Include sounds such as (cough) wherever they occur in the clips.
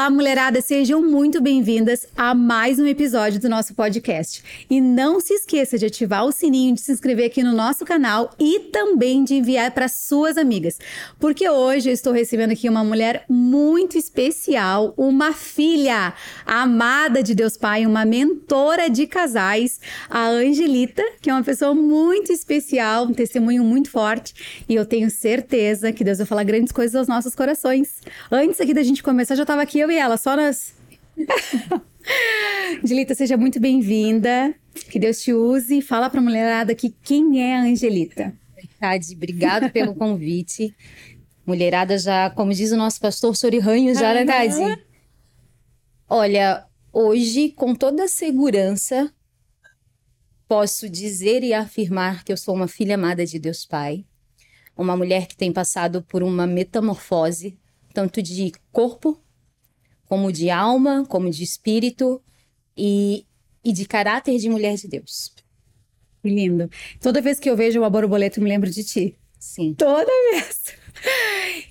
Olá, mulherada, sejam muito bem-vindas a mais um episódio do nosso podcast. E não se esqueça de ativar o sininho, de se inscrever aqui no nosso canal e também de enviar para suas amigas, porque hoje eu estou recebendo aqui uma mulher muito especial, uma filha amada de Deus Pai, uma mentora de casais, a Angelita, que é uma pessoa muito especial, um testemunho muito forte, e eu tenho certeza que Deus vai falar grandes coisas aos nossos corações. Antes aqui da gente começar, já estava aqui eu e ela, só nas. (laughs) Angelita, seja muito bem-vinda. Que Deus te use. Fala para a mulherada aqui quem é a Angelita. Verdade, obrigado pelo convite. Mulherada já, como diz o nosso pastor Sorirranho, já, né? Olha, hoje, com toda a segurança, posso dizer e afirmar que eu sou uma filha amada de Deus Pai. Uma mulher que tem passado por uma metamorfose, tanto de corpo como de alma, como de espírito e, e de caráter de mulher de Deus. Que lindo. Toda vez que eu vejo uma borboleta, eu me lembro de ti. Sim. Toda vez.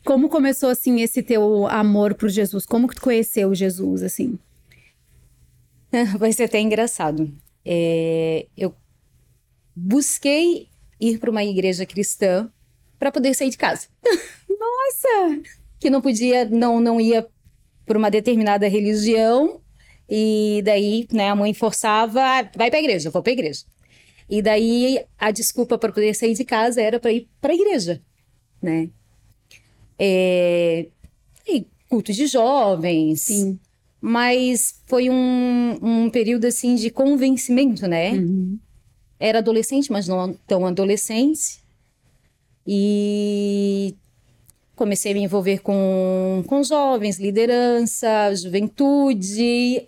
Como começou, assim, esse teu amor por Jesus? Como que tu conheceu Jesus, assim? (laughs) Vai ser até engraçado. É, eu busquei ir para uma igreja cristã para poder sair de casa. (laughs) Nossa! que não podia, não, não ia por uma determinada religião, e daí, né, a mãe forçava, ah, vai para igreja, vou para igreja. E daí a desculpa para poder sair de casa era para ir para a igreja, né? É... E culto de jovens. Sim. Mas foi um, um período assim de convencimento, né? Uhum. Era adolescente, mas não tão adolescente. E comecei a me envolver com, com jovens, liderança, juventude.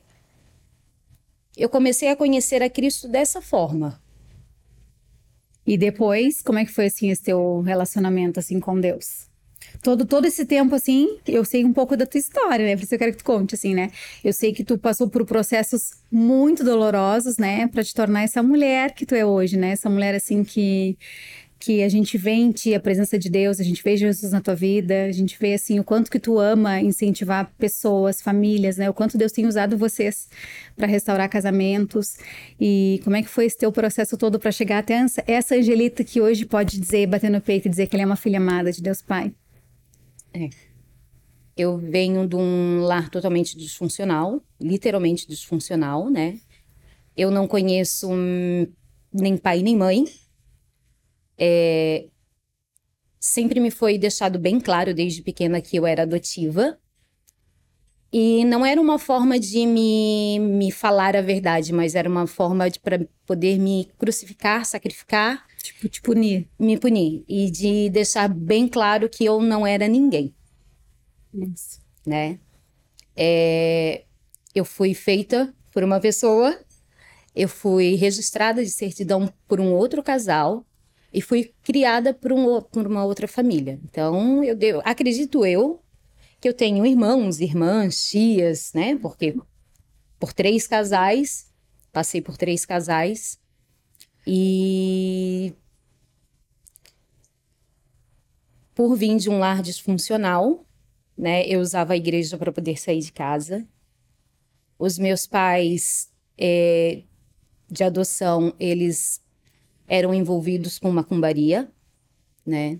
Eu comecei a conhecer a Cristo dessa forma. E depois, como é que foi assim esse teu relacionamento assim com Deus? Todo, todo esse tempo, assim, eu sei um pouco da tua história, né? Por isso eu quero que tu conte, assim, né? Eu sei que tu passou por processos muito dolorosos, né? Para te tornar essa mulher que tu é hoje, né? Essa mulher, assim, que que a gente vê em ti a presença de Deus, a gente vê Jesus na tua vida, a gente vê assim o quanto que tu ama incentivar pessoas, famílias, né? O quanto Deus tem usado vocês para restaurar casamentos e como é que foi esse teu processo todo para chegar até essa Angelita que hoje pode dizer, bater no peito e dizer que ela é uma filha amada de Deus Pai. É. Eu venho de um lar totalmente disfuncional, literalmente disfuncional, né? Eu não conheço nem pai nem mãe, é, sempre me foi deixado bem claro desde pequena que eu era adotiva. E não era uma forma de me, me falar a verdade, mas era uma forma de para poder me crucificar, sacrificar. Tipo, te punir. Me punir. E de deixar bem claro que eu não era ninguém. Isso. Né? É, eu fui feita por uma pessoa, eu fui registrada de certidão por um outro casal, e fui criada por, um, por uma outra família. Então, eu, eu acredito eu que eu tenho irmãos, irmãs, tias, né? Porque por três casais, passei por três casais e por vir de um lar disfuncional, né? Eu usava a igreja para poder sair de casa. Os meus pais é, de adoção, eles eram envolvidos com macumbaria, né?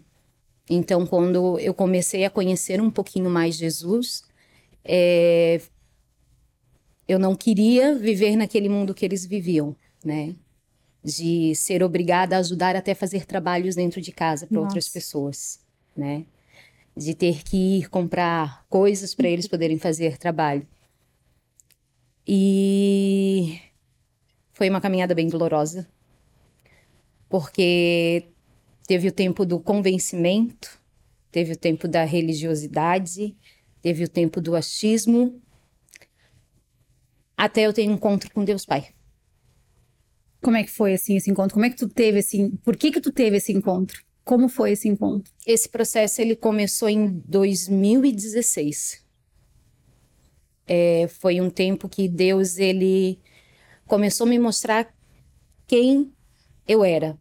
Então, quando eu comecei a conhecer um pouquinho mais Jesus, é, eu não queria viver naquele mundo que eles viviam, né? De ser obrigada a ajudar até fazer trabalhos dentro de casa para outras pessoas, né? De ter que ir comprar coisas para eles poderem fazer trabalho. E foi uma caminhada bem dolorosa, porque teve o tempo do convencimento, teve o tempo da religiosidade, teve o tempo do achismo, até eu ter um encontro com Deus Pai. Como é que foi assim esse encontro? Como é que tu teve assim? Por que que tu teve esse encontro? Como foi esse encontro? Esse processo ele começou em 2016. É, foi um tempo que Deus ele começou a me mostrar quem eu era,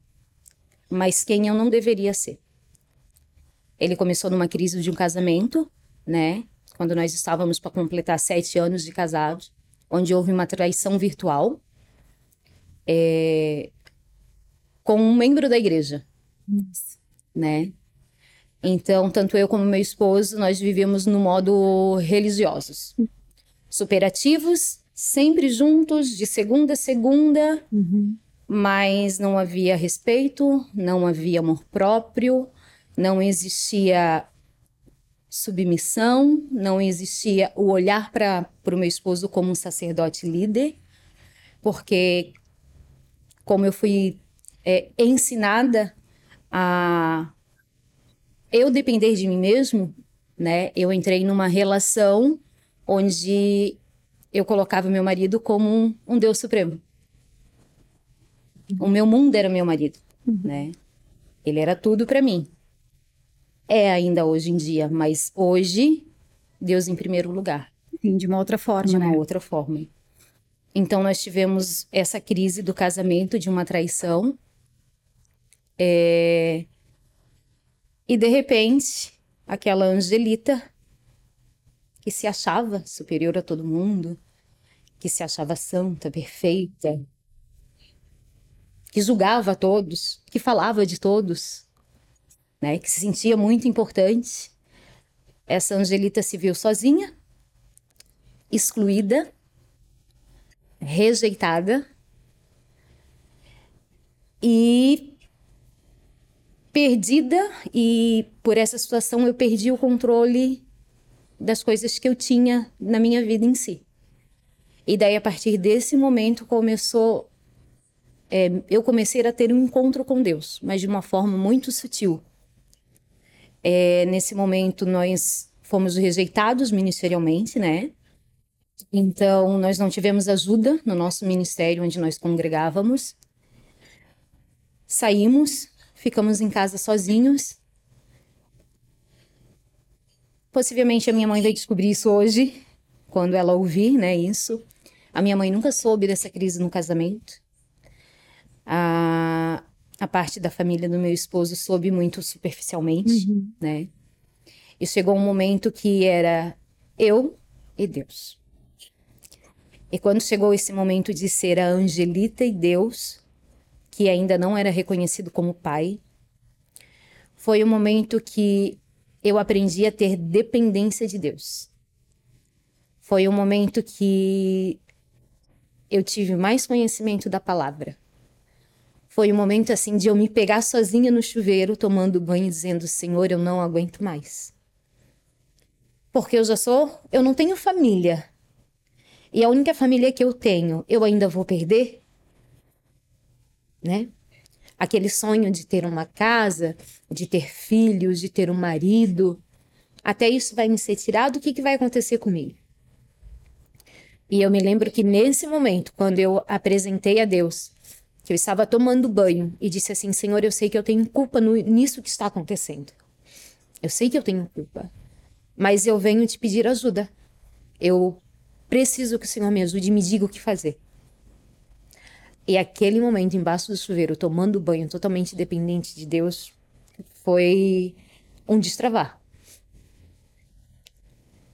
mas quem eu não deveria ser. Ele começou numa crise de um casamento, né? quando nós estávamos para completar sete anos de casados, onde houve uma traição virtual é, com um membro da igreja, Nossa. né? Então, tanto eu como meu esposo, nós vivíamos no modo religiosos. Superativos, sempre juntos, de segunda a segunda, Uhum. Mas não havia respeito, não havia amor próprio, não existia submissão, não existia o olhar para o meu esposo como um sacerdote líder, porque como eu fui é, ensinada a eu depender de mim mesmo, né? Eu entrei numa relação onde eu colocava meu marido como um, um Deus supremo. O meu mundo era meu marido, né? Ele era tudo para mim. É ainda hoje em dia, mas hoje Deus em primeiro lugar, Sim, de uma outra forma, de uma né? outra forma. Então nós tivemos essa crise do casamento, de uma traição. É, E de repente, aquela Angelita que se achava superior a todo mundo, que se achava santa, perfeita, que julgava todos, que falava de todos, né, que se sentia muito importante. Essa Angelita se viu sozinha, excluída, rejeitada e perdida e por essa situação eu perdi o controle das coisas que eu tinha na minha vida em si. E daí a partir desse momento começou é, eu comecei a ter um encontro com Deus, mas de uma forma muito sutil. É, nesse momento nós fomos rejeitados ministerialmente, né? Então nós não tivemos ajuda no nosso ministério onde nós congregávamos. Saímos, ficamos em casa sozinhos. Possivelmente a minha mãe vai descobrir isso hoje, quando ela ouvir, né, isso. A minha mãe nunca soube dessa crise no casamento. A, a parte da família do meu esposo soube muito superficialmente, Uhum. né? E chegou um momento que era eu e Deus. E quando chegou esse momento de ser a Angelita e Deus, que ainda não era reconhecido como pai, foi o momento que eu aprendi a ter dependência de Deus. Foi o momento que eu tive mais conhecimento da palavra. Foi o momento assim de eu me pegar sozinha no chuveiro, tomando banho, dizendo: Senhor, eu não aguento mais. Porque eu já sou, eu não tenho família. E a única família que eu tenho, eu ainda vou perder? Né? Aquele sonho de ter uma casa, de ter filhos, de ter um marido, até isso vai me ser tirado, o que, que vai acontecer comigo? E eu me lembro que nesse momento, quando eu apresentei a Deus, que eu estava tomando banho e disse assim: Senhor, eu sei que eu tenho culpa no, nisso que está acontecendo. Eu sei que eu tenho culpa, mas eu venho te pedir ajuda. Eu preciso que o Senhor me ajude e me diga o que fazer. E aquele momento embaixo do chuveiro, tomando banho, totalmente dependente de Deus, foi um destravar.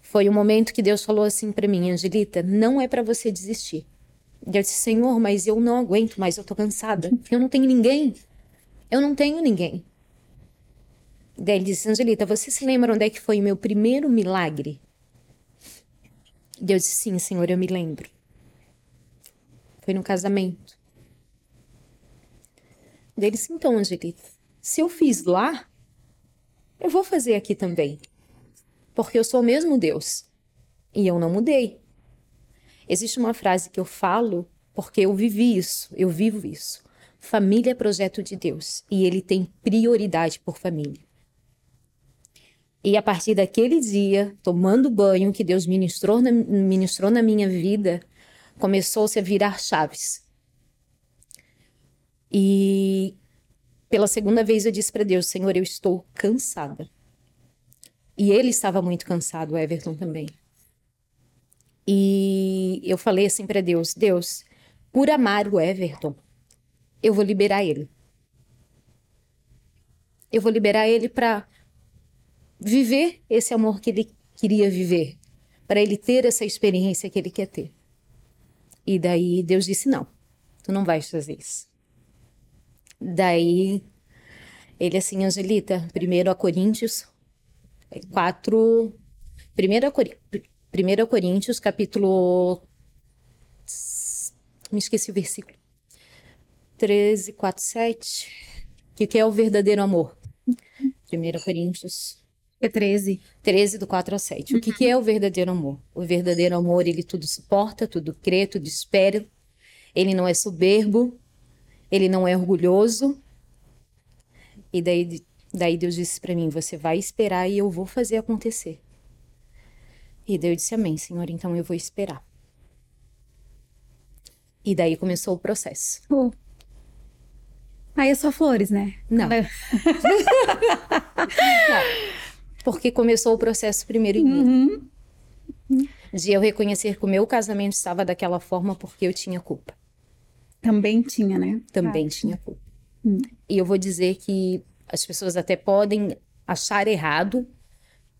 Foi o momento que Deus falou assim para mim, Angelita, não é para você desistir. E eu disse, Senhor, mas eu não aguento mais, eu tô cansada. Eu não tenho ninguém. Eu não tenho ninguém. Daí ele disse, Angelita, você se lembra onde é que foi o meu primeiro milagre? E eu disse, sim, Senhor, eu me lembro. Foi no casamento. Daí ele disse, então, Angelita, se eu fiz lá, eu vou fazer aqui também. Porque eu sou o mesmo Deus. E eu não mudei. Existe uma frase que eu falo porque eu vivi isso, eu vivo isso. Família é projeto de Deus e ele tem prioridade por família. E a partir daquele dia, tomando banho que Deus ministrou na, ministrou na minha vida, começou-se a virar chaves. E pela segunda vez eu disse para Deus: Senhor, eu estou cansada. E ele estava muito cansado, o Everton também. E eu falei assim para Deus: Deus, por amar o Everton, eu vou liberar ele. Eu vou liberar ele para viver esse amor que ele queria viver, para ele ter essa experiência que ele quer ter. E daí Deus disse: Não, tu não vais fazer isso. Daí ele assim, Angelita, primeiro a Coríntios quatro primeiro a Coríntios 1 Coríntios, capítulo. Me esqueci o versículo. 13, 4, 7. O que é o verdadeiro amor? 1 Coríntios. É 13. 13, do 4 ao 7. Uhum. O que é o verdadeiro amor? O verdadeiro amor, ele tudo suporta, tudo crê, tudo espera. Ele não é soberbo, ele não é orgulhoso. E daí, daí Deus disse para mim: Você vai esperar e eu vou fazer acontecer. E daí eu disse: Amém, Senhor, então eu vou esperar. E daí começou o processo. Oh. Aí é só flores, né? Não. Não. (laughs) Porque começou o processo primeiro em mim. Uhum. De eu reconhecer que o meu casamento estava daquela forma porque eu tinha culpa. Também tinha, né? Também ah, tinha culpa. Hum. E eu vou dizer que as pessoas até podem achar errado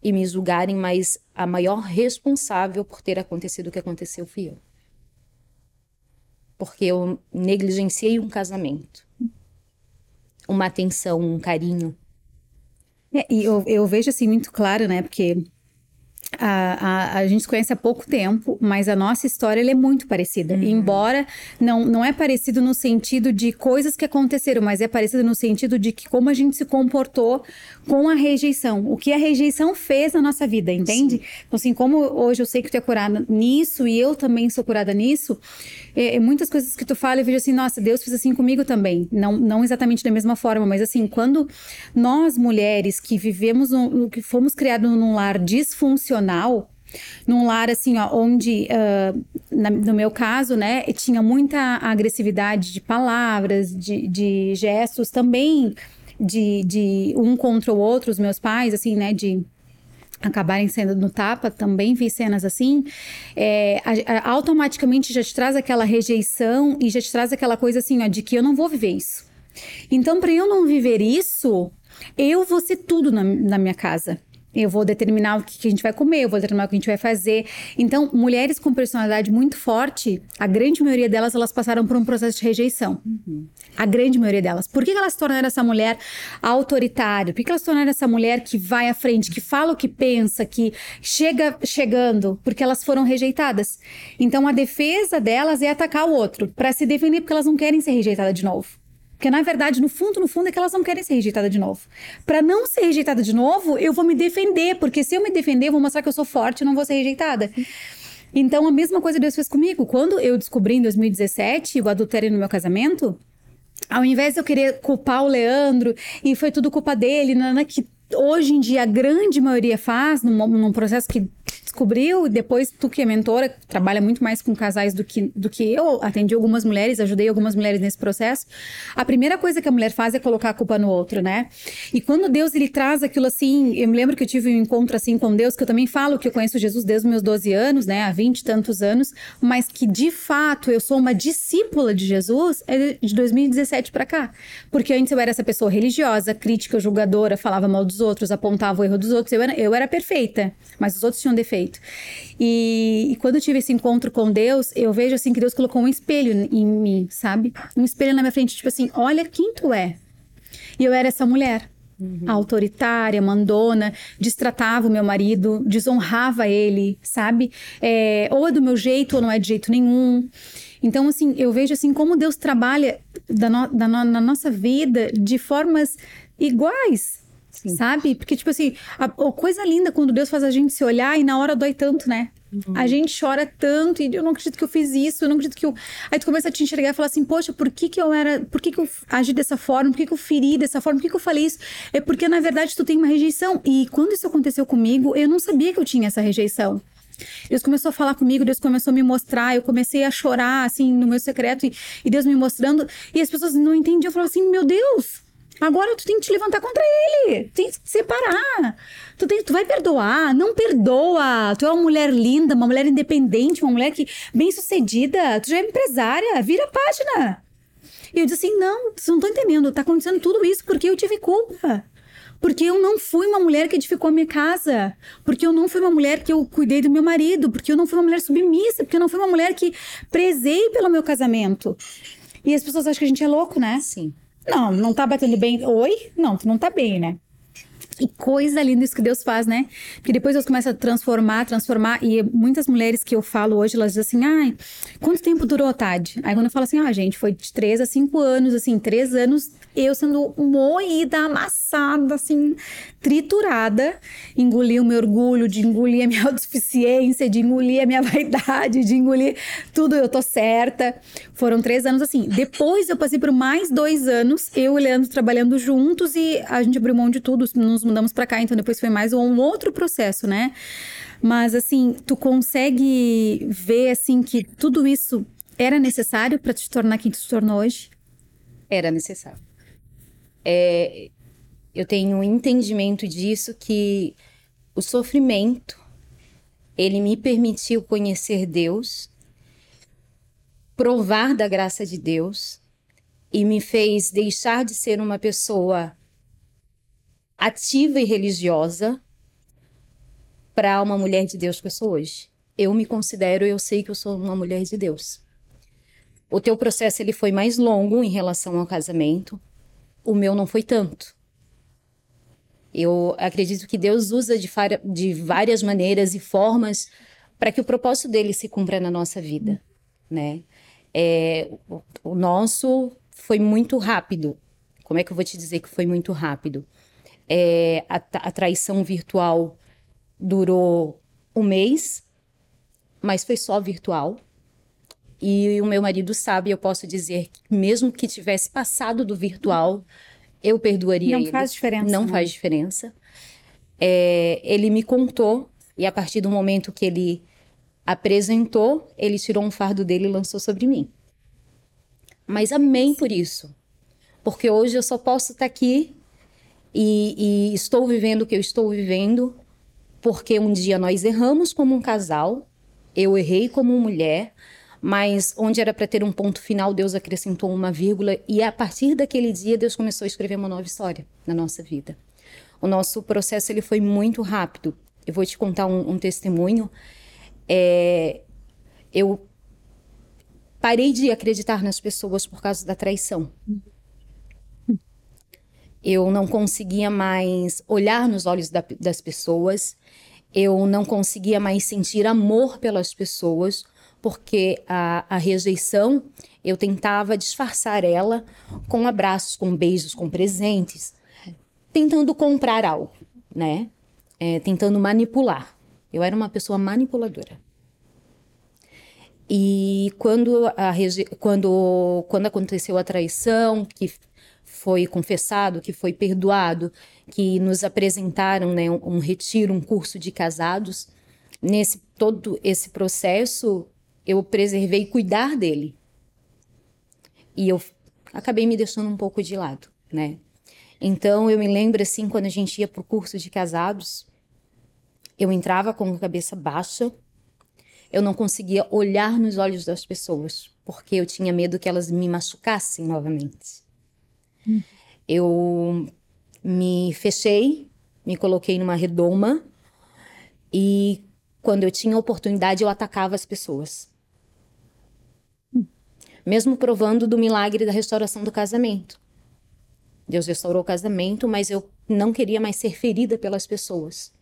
e me julgarem, mas a maior responsável por ter acontecido o que aconteceu fui eu. Porque eu negligenciei um casamento uma atenção, um carinho. É, e eu, eu vejo assim muito claro, né? Porque a, a, a, gente se conhece há pouco tempo, mas a nossa história é muito parecida. Uhum. Embora não, não é parecido no sentido de coisas que aconteceram, mas é parecido no sentido de que como a gente se comportou com a rejeição. O que a rejeição fez na nossa vida, entende? Sim. Então, assim, como hoje eu sei que tu é curada nisso e eu também sou curada nisso, é, é, muitas coisas que tu fala eu vejo assim, nossa, Deus fez assim comigo também. Não, não exatamente da mesma forma, mas assim, quando nós mulheres que vivemos, um, que fomos criadas num lar disfuncional, num lar assim, ó, onde, uh, na, no meu caso, né, tinha muita agressividade de palavras, de, de gestos, também de, de um contra o outro, os meus pais, assim, né, de acabarem sendo no tapa, também vi cenas assim, é, a, a, automaticamente já te traz aquela rejeição e já te traz aquela coisa assim, ó, de que eu não vou viver isso. Então, para eu não viver isso, eu vou ser tudo na, na minha casa. Eu vou determinar o que a gente vai comer, eu vou determinar o que a gente vai fazer. Então, mulheres com personalidade muito forte, a grande maioria delas, elas passaram por um processo de rejeição. Uhum. A grande maioria delas. Por que elas se tornaram essa mulher autoritária? Por que elas se tornaram essa mulher que vai à frente, que fala o que pensa, que chega chegando? Porque elas foram rejeitadas. Então, a defesa delas é atacar o outro, para se defender, porque elas não querem ser rejeitadas de novo. Porque, na verdade, no fundo, no fundo, é que elas não querem ser rejeitadas de novo. Para não ser rejeitada de novo, eu vou me defender, porque se eu me defender, eu vou mostrar que eu sou forte e não vou ser rejeitada. Então, a mesma coisa Deus fez comigo. Quando eu descobri em 2017 o adultério no meu casamento, ao invés de eu querer culpar o Leandro e foi tudo culpa dele, Nana, que hoje em dia a grande maioria faz, num, num processo que descobriu, depois tu que é mentora, trabalha muito mais com casais do que, do que eu, atendi algumas mulheres, ajudei algumas mulheres nesse processo. A primeira coisa que a mulher faz é colocar a culpa no outro, né? E quando Deus ele traz aquilo assim, eu me lembro que eu tive um encontro assim com Deus, que eu também falo que eu conheço Jesus desde os meus 12 anos, né, há 20 e tantos anos, mas que de fato eu sou uma discípula de Jesus é de 2017 para cá. Porque antes eu era essa pessoa religiosa, crítica, julgadora, falava mal dos outros, apontava o erro dos outros, eu era, eu era perfeita, mas os outros tinham defeitos feito. E, e, quando eu tive esse encontro com Deus, eu vejo assim que Deus colocou um espelho em mim, sabe? Um espelho na minha frente, tipo assim, olha quem tu é. E eu era essa mulher. Uhum. Autoritária, mandona, destratava o meu marido, desonrava ele, sabe? É, ou é do meu jeito ou não é de jeito nenhum. Então, assim, eu vejo assim como Deus trabalha da no, da no, na nossa vida de formas iguais, Sim. Sabe? Porque, tipo assim, a, a, coisa linda quando Deus faz a gente se olhar e na hora dói tanto, né? Uhum. A gente chora tanto e eu não acredito que eu fiz isso, eu não acredito que eu. Aí tu começa a te enxergar e falar assim: Poxa, por que que eu era. Por que que eu agi dessa forma? Por que que eu feri dessa forma? Por que que eu falei isso? É porque na verdade tu tem uma rejeição. E quando isso aconteceu comigo, eu não sabia que eu tinha essa rejeição. Deus começou a falar comigo, Deus começou a me mostrar, eu comecei a chorar, assim, no meu secreto, e, e Deus me mostrando, e as pessoas não entendiam, falavam assim, meu Deus, Agora tu tem que te levantar contra ele. Tem que se separar. Tu, tem, tu vai perdoar. Não perdoa. Tu é uma mulher linda, uma mulher independente, uma mulher que bem sucedida. Tu já é empresária. Vira a página. E eu disse assim: não, vocês não estão entendendo. Tá acontecendo tudo isso porque eu tive culpa. Porque eu não fui uma mulher que edificou a minha casa. Porque eu não fui uma mulher que eu cuidei do meu marido. Porque eu não fui uma mulher submissa. Porque eu não fui uma mulher que prezei pelo meu casamento. E as pessoas acham que a gente é louco, né? Sim. Não, não tá batendo bem. Oi? Não, tu não tá bem, né? E coisa linda isso que Deus faz, né? Porque depois Deus começa a transformar, transformar. E muitas mulheres que eu falo hoje, elas dizem assim: ai, quanto tempo durou a Tade? Aí quando eu falo assim, ah, gente, foi de três a cinco anos, assim, três anos eu sendo moída, amassada, assim, triturada, engolir o meu orgulho, de engolir a minha (laughs) autossuficiência, de engolir a minha vaidade, de engolir tudo, eu tô certa. Foram três anos assim. Depois eu passei por mais dois anos, eu e o Leandro trabalhando juntos e a gente abriu mão de tudo, nos mudamos para cá, então depois foi mais um outro processo, né? Mas assim, tu consegue ver assim que tudo isso era necessário para te tornar quem tu se tornou hoje? Era necessário. É, eu tenho um entendimento disso que o sofrimento ele me permitiu conhecer Deus, provar da graça de Deus e me fez deixar de ser uma pessoa ativa e religiosa para uma mulher de Deus que eu sou hoje. Eu me considero, eu sei que eu sou uma mulher de Deus. O teu processo ele foi mais longo em relação ao casamento, o meu não foi tanto. Eu acredito que Deus usa de, de várias maneiras e formas para que o propósito dele se cumpra na nossa vida, né? É, o, nosso foi muito rápido. Como é que eu vou te dizer que foi muito rápido? É, a, a traição virtual durou um mês, mas foi só virtual. E o meu marido sabe, eu posso dizer que mesmo que tivesse passado do virtual, eu perdoaria Não ele. faz diferença. Não né? faz diferença. É, ele me contou, e a partir do momento que ele apresentou, ele tirou um fardo dele e lançou sobre mim. Mas amém por isso. Porque hoje eu só posso estar aqui e, e estou vivendo o que eu estou vivendo, porque um dia nós erramos como um casal, eu errei como mulher, mas onde era para ter um ponto final, Deus acrescentou uma vírgula e a partir daquele dia Deus começou a escrever uma nova história na nossa vida. O nosso processo ele foi muito rápido. Eu vou te contar um, um testemunho. É, eu parei de acreditar nas pessoas por causa da traição. Eu não conseguia mais olhar nos olhos da, das pessoas. Eu não conseguia mais sentir amor pelas pessoas porque a, a rejeição eu tentava disfarçar ela com abraços, com beijos, com presentes, tentando comprar algo, né? É, tentando manipular. Eu era uma pessoa manipuladora. E quando, a, quando, quando aconteceu a traição, que foi confessado, que foi perdoado, que nos apresentaram né, um, um retiro, um curso de casados, nesse todo esse processo eu preservei cuidar dele. E eu acabei me deixando um pouco de lado, né? Então eu me lembro assim quando a gente ia para o curso de casados, eu entrava com a cabeça baixa, eu não conseguia olhar nos olhos das pessoas, porque eu tinha medo que elas me machucassem novamente. Hum. Eu me fechei, me coloquei numa redoma e quando eu tinha oportunidade eu atacava as pessoas mesmo provando do milagre da restauração do casamento. Deus restaurou o casamento, mas eu não queria mais ser ferida pelas pessoas.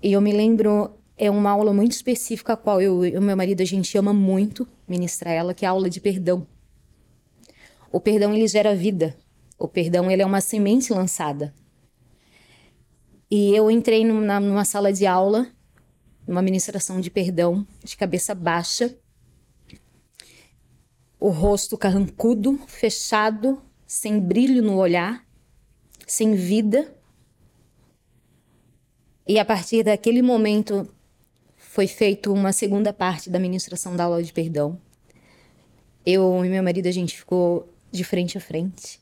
E eu me lembro, é uma aula muito específica, a qual eu e meu marido a gente ama muito ministrar ela, que é a aula de perdão. O perdão ele gera vida. O perdão ele é uma semente lançada. E eu entrei numa, numa sala de aula, numa ministração de perdão, de cabeça baixa, o rosto carrancudo, fechado, sem brilho no olhar, sem vida. E a partir daquele momento foi feita uma segunda parte da ministração da aula de perdão. Eu e meu marido a gente ficou de frente a frente.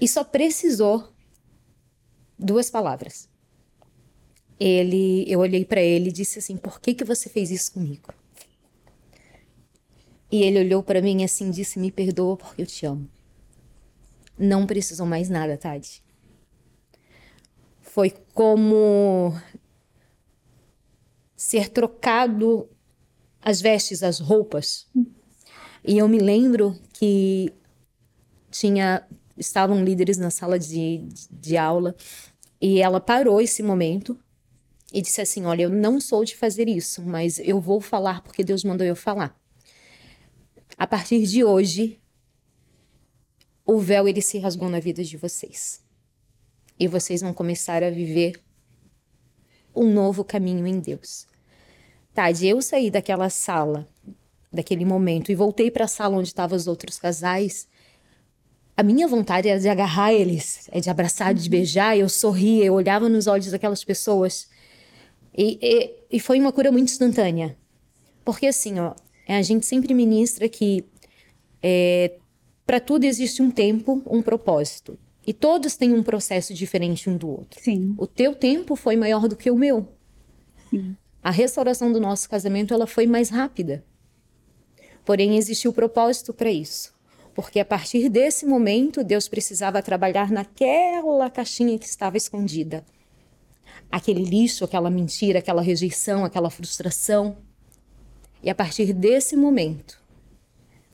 E só precisou duas palavras. Ele, eu olhei para ele e disse assim: "Por que que você fez isso comigo?" E ele olhou para mim assim disse: Me perdoa porque eu te amo. não precisam mais nada, Tade. Foi como ser trocado as vestes, as roupas. E eu me lembro que tinha estavam líderes na sala de, de aula e ela parou esse momento e disse assim: Olha, eu não sou de fazer isso, mas eu vou falar porque Deus mandou eu falar. A partir de hoje, o véu ele se rasgou na vida de vocês. E vocês vão começar a viver um novo caminho em Deus. Tade, eu saí daquela sala, daquele momento, e voltei para a sala onde estavam os outros casais. A minha vontade era de agarrar eles, é de abraçar, de beijar. Eu sorria, eu olhava nos olhos daquelas pessoas. E, e, e foi uma cura muito instantânea. Porque assim, ó, a gente sempre ministra que é, para tudo existe um tempo, um propósito. E todos têm um processo diferente um do outro. Sim. O teu tempo foi maior do que o meu. Sim a restauração do nosso casamento ela foi mais rápida. Porém, existiu propósito para isso. Porque a partir desse momento, Deus precisava trabalhar naquela caixinha que estava escondida. Aquele lixo, aquela mentira, aquela rejeição, aquela frustração. E a partir desse momento,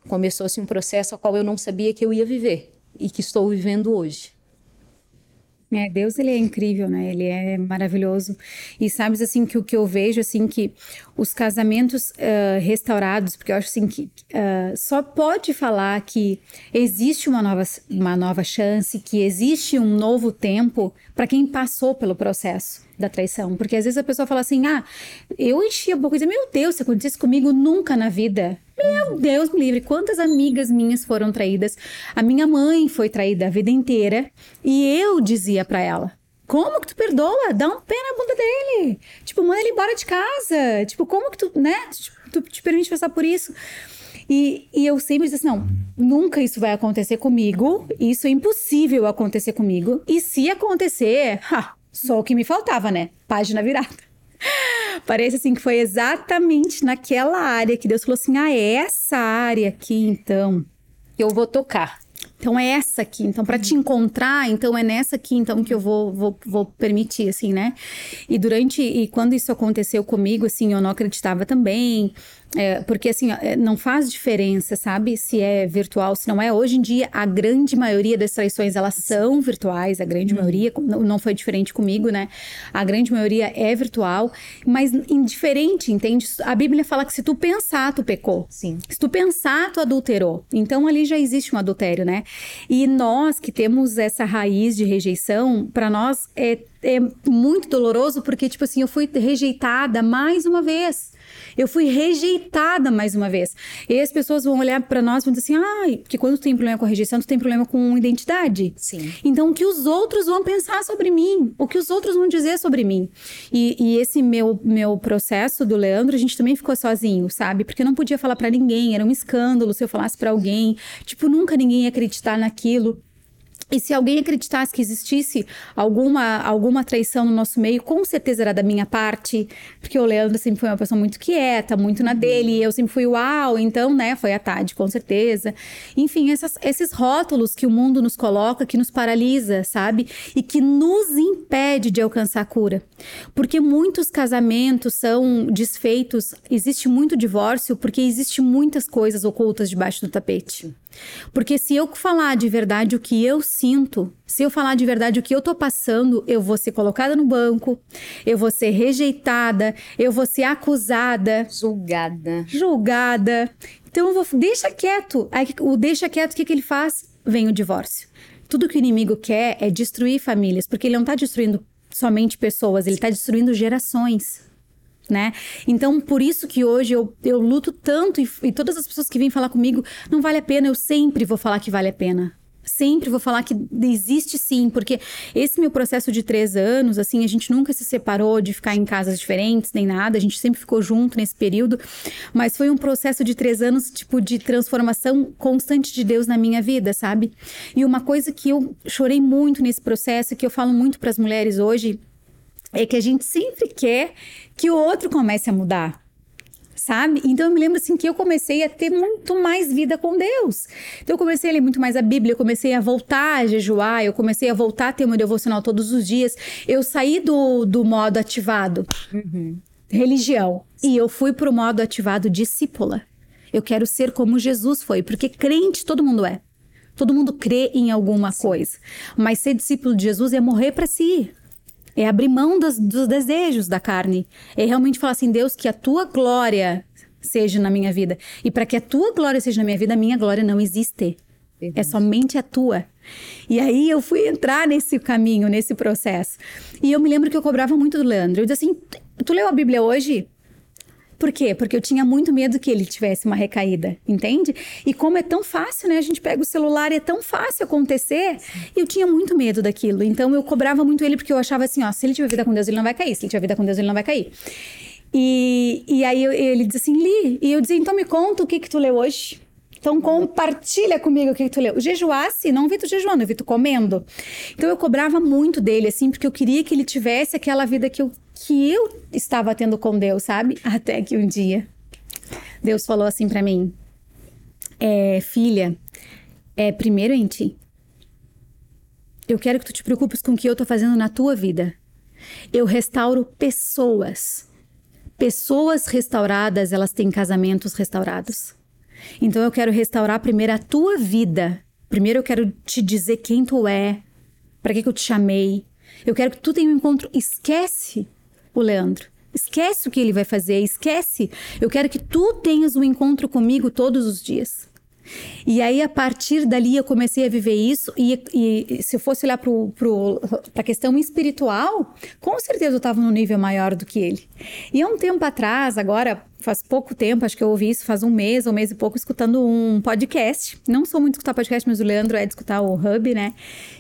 começou-se um processo ao qual eu não sabia que eu ia viver e que estou vivendo hoje. É, Deus ele é incrível, né? Ele é maravilhoso. E sabes assim que o que eu vejo assim que os casamentos uh, restaurados, porque eu acho assim que uh, só pode falar que existe uma nova, uma nova chance, que existe um novo tempo para quem passou pelo processo da traição. Porque às vezes a pessoa fala assim: ah, eu enchi a boca e dizia, meu Deus, se acontecesse comigo nunca na vida. Meu Deus me livre, quantas amigas minhas foram traídas? A minha mãe foi traída a vida inteira e eu dizia para ela: como que tu perdoa? Dá um pé na bunda dele. Tipo, manda ele embora de casa. Tipo, como que tu, né? Tu, tu te permite passar por isso? E, e, eu sempre disse assim, não, nunca isso vai acontecer comigo. Isso é impossível acontecer comigo. E se acontecer, ha, só o que me faltava, né? Página virada. Parece assim que foi exatamente naquela área que Deus falou assim: ah, é essa área aqui então eu vou tocar. Então é essa aqui. Então, para te encontrar, então é nessa aqui, então, que eu vou, vou, vou permitir, assim, né? E durante. E quando isso aconteceu comigo, assim, eu não acreditava também. É, porque assim, é, não faz diferença, sabe? Se é virtual, se não é. Hoje em dia, a grande maioria das traições, elas são virtuais, a grande uhum. maioria, não foi diferente comigo, né? A grande maioria é virtual, mas indiferente, entende? A Bíblia fala que se tu pensar, tu pecou. Sim. Se tu pensar, tu adulterou. Então ali já existe um adultério, né? E nós que temos essa raiz de rejeição, para nós é, é muito doloroso, porque, tipo assim, eu fui rejeitada mais uma vez. Eu fui rejeitada mais uma vez. E as pessoas vão olhar para nós e vão dizer assim: ah, porque quando tu tem problema com a rejeição, tu tem problema com identidade. Sim. Então, o que os outros vão pensar sobre mim? O que os outros vão dizer sobre mim? E, e esse meu, meu processo do Leandro, a gente também ficou sozinho, sabe? Porque eu não podia falar para ninguém, era um escândalo se eu falasse para alguém. Tipo, nunca ninguém ia acreditar naquilo. E se alguém acreditasse que existisse alguma, alguma traição no nosso meio, com certeza era da minha parte, porque o Leandro sempre foi uma pessoa muito quieta, muito na dele, e eu sempre fui uau, então, né, foi a tarde, com certeza. Enfim, essas, esses rótulos que o mundo nos coloca, que nos paralisa, sabe? E que nos impede de alcançar a cura. Porque muitos casamentos são desfeitos, existe muito divórcio, porque existe muitas coisas ocultas debaixo do tapete. Porque se eu falar de verdade o que eu sinto, se eu falar de verdade o que eu tô passando, eu vou ser colocada no banco, eu vou ser rejeitada, eu vou ser acusada, julgada. Julgada. Então eu vou deixa quieto. Aí o deixa quieto, o que que ele faz? Vem o divórcio. Tudo que o inimigo quer é destruir famílias, porque ele não tá destruindo somente pessoas, ele tá destruindo gerações né? Então, por isso que hoje eu, eu luto tanto e, e todas as pessoas que vêm falar comigo, não vale a pena, eu sempre vou falar que vale a pena sempre vou falar que existe sim, porque esse meu processo de três anos, assim, a gente nunca se separou de ficar em casas diferentes nem nada, a gente sempre ficou junto nesse período, mas foi um processo de três anos, tipo, de transformação constante de Deus na minha vida, sabe? E uma coisa que eu chorei muito nesse processo, que eu falo muito para as mulheres hoje, é que a gente sempre quer que o outro comece a mudar. sabe? Então eu me lembro assim que eu comecei a ter muito mais vida com Deus. Então eu comecei a ler muito mais a Bíblia, eu comecei a voltar a jejuar, eu comecei a voltar a ter meu devocional todos os dias. Eu saí do, do modo ativado, uhum. religião, e eu fui pro modo ativado discípula. Eu quero ser como Jesus foi, porque crente todo mundo é. Todo mundo crê em alguma Sim. coisa. Mas ser discípulo de Jesus é morrer para si. É abrir mão dos, dos desejos da carne. É realmente falar assim, Deus, que a tua glória seja na minha vida. E para que a tua glória seja na minha vida, a minha glória não existe. É somente a tua. E aí eu fui entrar nesse caminho, nesse processo. E eu me lembro que eu cobrava muito do Leandro. Eu disse assim: Tu leu a Bíblia hoje? Por quê? Porque eu tinha muito medo que ele tivesse uma recaída, entende? E como é tão fácil, né? A gente pega o celular e é tão fácil acontecer. Eu tinha muito medo daquilo. Então eu cobrava muito ele porque eu achava assim, ó, se ele tiver vida com Deus, ele não vai cair. Se ele tiver vida com Deus, ele não vai cair. E, e aí eu, ele disse assim, Li, e eu dizia, então me conta o que que tu leu hoje. Então compartilha comigo o que, tu leu. Jejuasse, não vi tu jejuando, eu vi tu comendo. Então eu cobrava muito dele, assim, porque eu queria que ele tivesse aquela vida que eu que eu estava tendo com Deus, sabe? (laughs) Até que um dia Deus falou assim para mim: é, filha, é primeiro em ti. Eu quero que tu te preocupes com o que eu tô fazendo na tua vida. Eu restauro pessoas. Pessoas restauradas, elas têm casamentos restaurados. Então eu quero restaurar primeiro a tua vida. Primeiro eu quero te dizer quem tu é, para que, que eu te chamei. Eu quero que tu tenha um encontro. Esquece o Leandro. Esquece o que ele vai fazer, esquece. Eu quero que tu tenhas um encontro comigo todos os dias. E aí, a partir dali, eu comecei a viver isso. E, e se eu fosse olhar para a questão espiritual, com certeza eu estava num nível maior do que ele. E há um tempo atrás, agora, faz pouco tempo, acho que eu ouvi isso faz um mês, um mês e pouco, escutando um podcast. Não sou muito de escutar podcast, mas o Leandro é de escutar o Hub, né?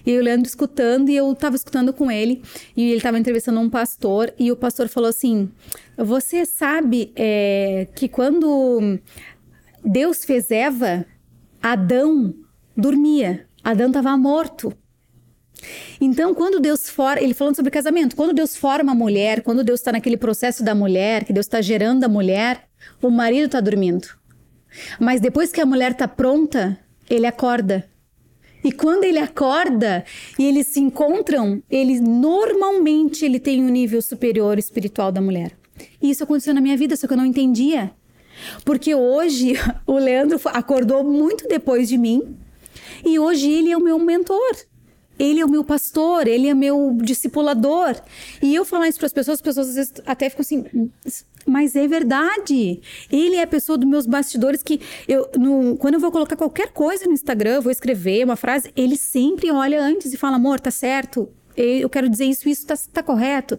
E o Leandro escutando, e eu estava escutando com ele, e ele estava entrevistando um pastor, e o pastor falou assim: Você sabe é, que quando Deus fez Eva, Adão dormia, Adão estava morto. Então, quando Deus forma, ele falando sobre casamento, quando Deus forma a mulher, quando Deus está naquele processo da mulher, que Deus está gerando a mulher, o marido está dormindo. Mas depois que a mulher está pronta, ele acorda. E quando ele acorda e eles se encontram, ele normalmente ele tem um nível superior espiritual da mulher. E isso aconteceu na minha vida, só que eu não entendia. Porque hoje (laughs) o Leandro acordou muito depois de mim e hoje ele é o meu mentor. Ele é o meu pastor, ele é meu discipulador. E eu falar isso para as pessoas, as pessoas às vezes até ficam assim, mas é verdade. Ele é a pessoa dos meus bastidores que eu, no, quando eu vou colocar qualquer coisa no Instagram, vou escrever uma frase, ele sempre olha antes e fala: amor, tá certo? Eu quero dizer isso, isso tá, tá correto.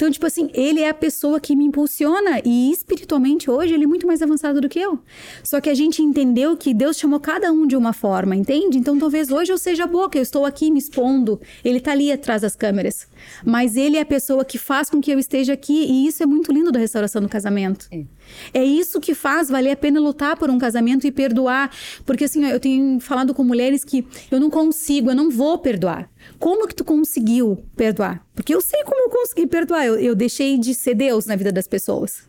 Então, tipo assim, ele é a pessoa que me impulsiona e espiritualmente hoje ele é muito mais avançado do que eu. Só que a gente entendeu que Deus chamou cada um de uma forma, entende? Então, talvez hoje eu seja que eu estou aqui me expondo, ele tá ali atrás das câmeras. Mas ele é a pessoa que faz com que eu esteja aqui e isso é muito lindo da restauração do casamento. É. É isso que faz valer a pena lutar por um casamento e perdoar. Porque assim, eu tenho falado com mulheres que eu não consigo, eu não vou perdoar. Como que tu conseguiu perdoar? Porque eu sei como eu consegui perdoar. Eu, eu deixei de ser Deus na vida das pessoas.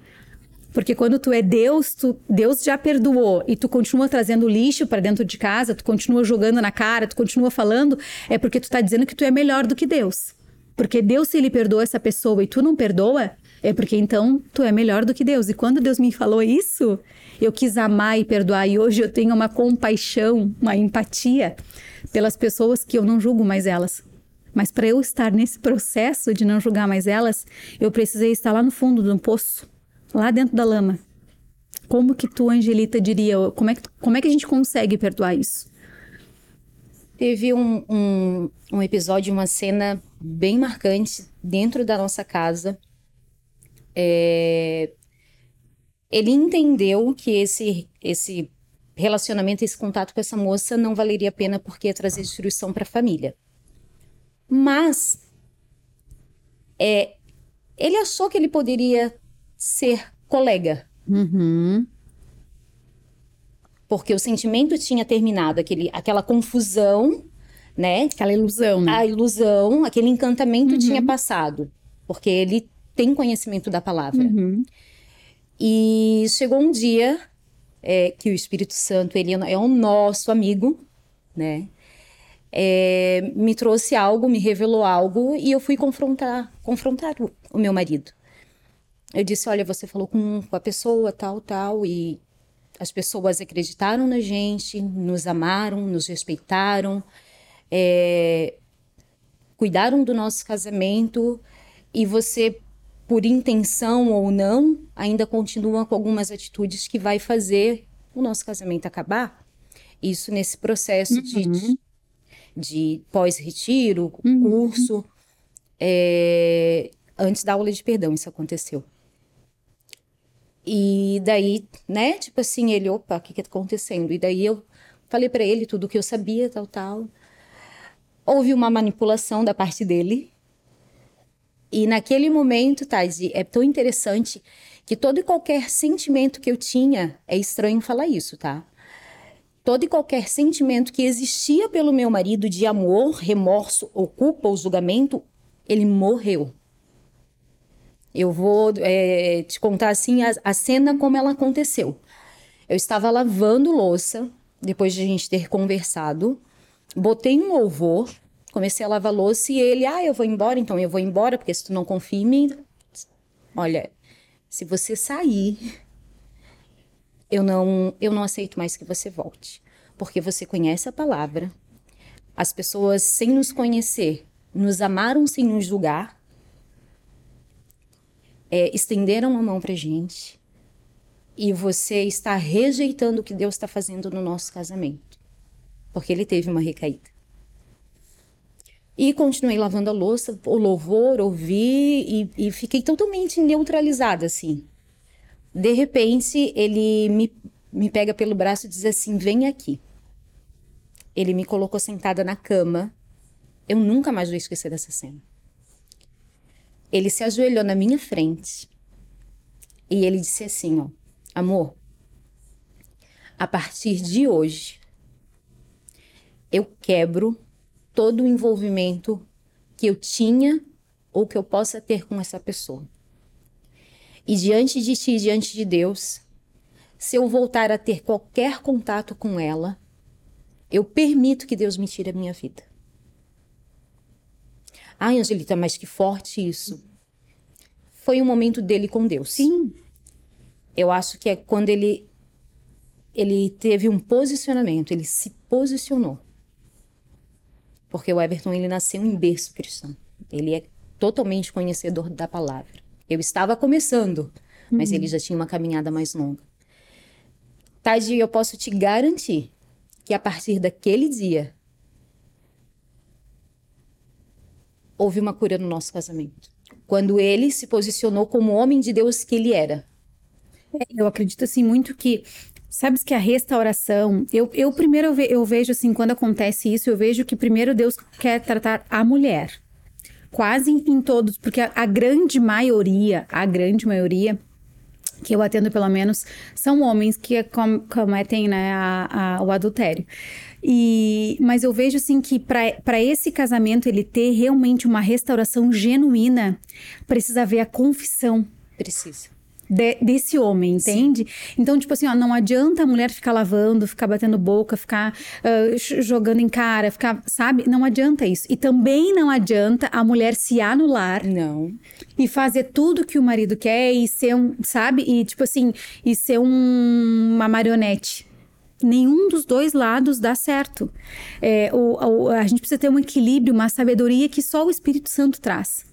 Porque quando tu é Deus, tu, Deus já perdoou e tu continua trazendo lixo para dentro de casa, tu continua jogando na cara, tu continua falando, é porque tu está dizendo que tu é melhor do que Deus. Porque Deus, se ele perdoa essa pessoa e tu não perdoa, é porque então tu é melhor do que Deus. E quando Deus me falou isso, eu quis amar e perdoar. E hoje eu tenho uma compaixão, uma empatia pelas pessoas que eu não julgo mais elas. Mas para eu estar nesse processo de não julgar mais elas, eu precisei estar lá no fundo do poço, lá dentro da lama. Como que tu, Angelita, diria? Como é que, como é que a gente consegue perdoar isso? Teve um, um, um episódio, uma cena bem marcante dentro da nossa casa é, ele entendeu que esse, esse relacionamento, esse contato com essa moça não valeria a pena porque ia trazer destruição para a família. Mas é, ele achou que ele poderia ser colega. Uhum. Porque o sentimento tinha terminado, aquele, aquela confusão, né? Aquela ilusão, né? A ilusão, aquele encantamento uhum. tinha passado. Porque ele tem conhecimento da palavra. Uhum. E chegou um dia é, que o Espírito Santo ele é o nosso amigo, né? É, me trouxe algo, me revelou algo e eu fui confrontar, confrontar o, o meu marido. Eu disse, olha, você falou com, com a pessoa tal, tal e as pessoas acreditaram na gente, nos amaram, nos respeitaram, é, cuidaram do nosso casamento e você, por intenção ou não, ainda continua com algumas atitudes que vai fazer o nosso casamento acabar. Isso nesse processo uhum. de, de pós-retiro, uhum. curso, é, antes da aula de perdão, isso aconteceu. E daí, né, tipo assim, ele, opa, o que que tá acontecendo? E daí eu falei para ele tudo o que eu sabia, tal, tal. Houve uma manipulação da parte dele. E naquele momento, Tade, é tão interessante que todo e qualquer sentimento que eu tinha, é estranho falar isso, tá? Todo e qualquer sentimento que existia pelo meu marido de amor, remorso ou culpa ou julgamento, ele morreu. Eu vou é, te contar assim a, a cena como ela aconteceu. Eu estava lavando louça, depois de a gente ter conversado, botei um louvor, comecei a lavar louça e ele, ah, eu vou embora, então eu vou embora, porque se tu não confia em mim, olha, se você sair, eu não, eu não aceito mais que você volte, porque você conhece a palavra. As pessoas sem nos conhecer, nos amaram sem nos julgar, é, estenderam a mão para gente e você está rejeitando o que Deus está fazendo no nosso casamento, porque ele teve uma recaída. E continuei lavando a louça, o louvor, ouvi e, e fiquei totalmente neutralizada, assim. De repente, ele me, me pega pelo braço e diz assim: Vem aqui. Ele me colocou sentada na cama. Eu nunca mais vou esquecer dessa cena. Ele se ajoelhou na minha frente e ele disse assim, ó, amor, a partir de hoje eu quebro todo o envolvimento que eu tinha ou que eu possa ter com essa pessoa. E diante de ti, diante de Deus, se eu voltar a ter qualquer contato com ela, eu permito que Deus me tire a minha vida. Ai, Angelita, mas que forte isso. Foi um momento dele com Deus. Sim. Eu acho que é quando ele ele teve um posicionamento, ele se posicionou. Porque o Everton ele nasceu em berço cristão. Ele é totalmente conhecedor da palavra. Eu estava começando, mas uhum. ele já tinha uma caminhada mais longa. Tadi, eu posso te garantir que a partir daquele dia houve uma cura no nosso casamento. Quando ele se posicionou como homem de Deus que ele era. É, eu acredito assim muito que Sabes que a restauração, eu, eu primeiro eu, ve, eu, vejo assim, quando acontece isso, eu vejo que primeiro Deus quer tratar a mulher. Quase em, todos, porque a, a, grande maioria, a grande maioria que eu atendo pelo menos, são homens que com, cometem né, a, a, o adultério. E, mas eu vejo assim que para esse casamento ele ter realmente uma restauração genuína, precisa haver a confissão. Precisa de, desse homem, entende? Sim. Então, tipo assim, ó, não adianta a mulher ficar lavando, ficar batendo boca, ficar uh, jogando em cara, ficar, sabe? Não adianta isso. E também não adianta a mulher se anular. Não. E fazer tudo que o marido quer e ser um, sabe? E, tipo assim, e ser um, uma marionete nenhum dos dois lados dá certo. É, o, o, a gente precisa ter um equilíbrio, uma sabedoria que só o Espírito Santo traz.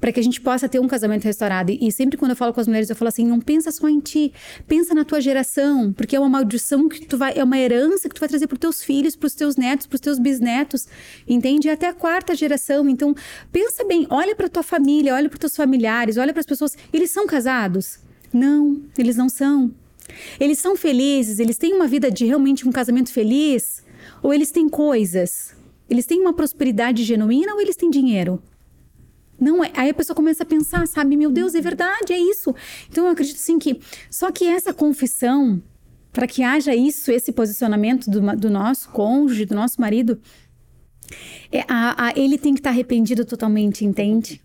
Para que a gente possa ter um casamento restaurado. E, sempre quando eu falo com as mulheres, eu falo assim: não pensa só em ti, pensa na tua geração, porque é uma maldição que tu vai, é uma herança que tu vai trazer para teus filhos, para os teus netos, para os teus bisnetos, entende? Até a quarta geração. Então, pensa bem, olha para tua família, olha para teus familiares, olha para as pessoas. Eles são casados? Não, eles não são. Eles são felizes? Eles têm uma vida de realmente um casamento feliz? Ou eles têm coisas? Eles têm uma prosperidade genuína ou eles têm dinheiro? Não é. Aí a pessoa começa a pensar, sabe? Meu Deus, é verdade, é isso. Então eu acredito sim que. Só que essa confissão, para que haja isso, esse posicionamento do, do nosso cônjuge, do nosso marido, é, a, a, ele tem que estar arrependido totalmente, entende?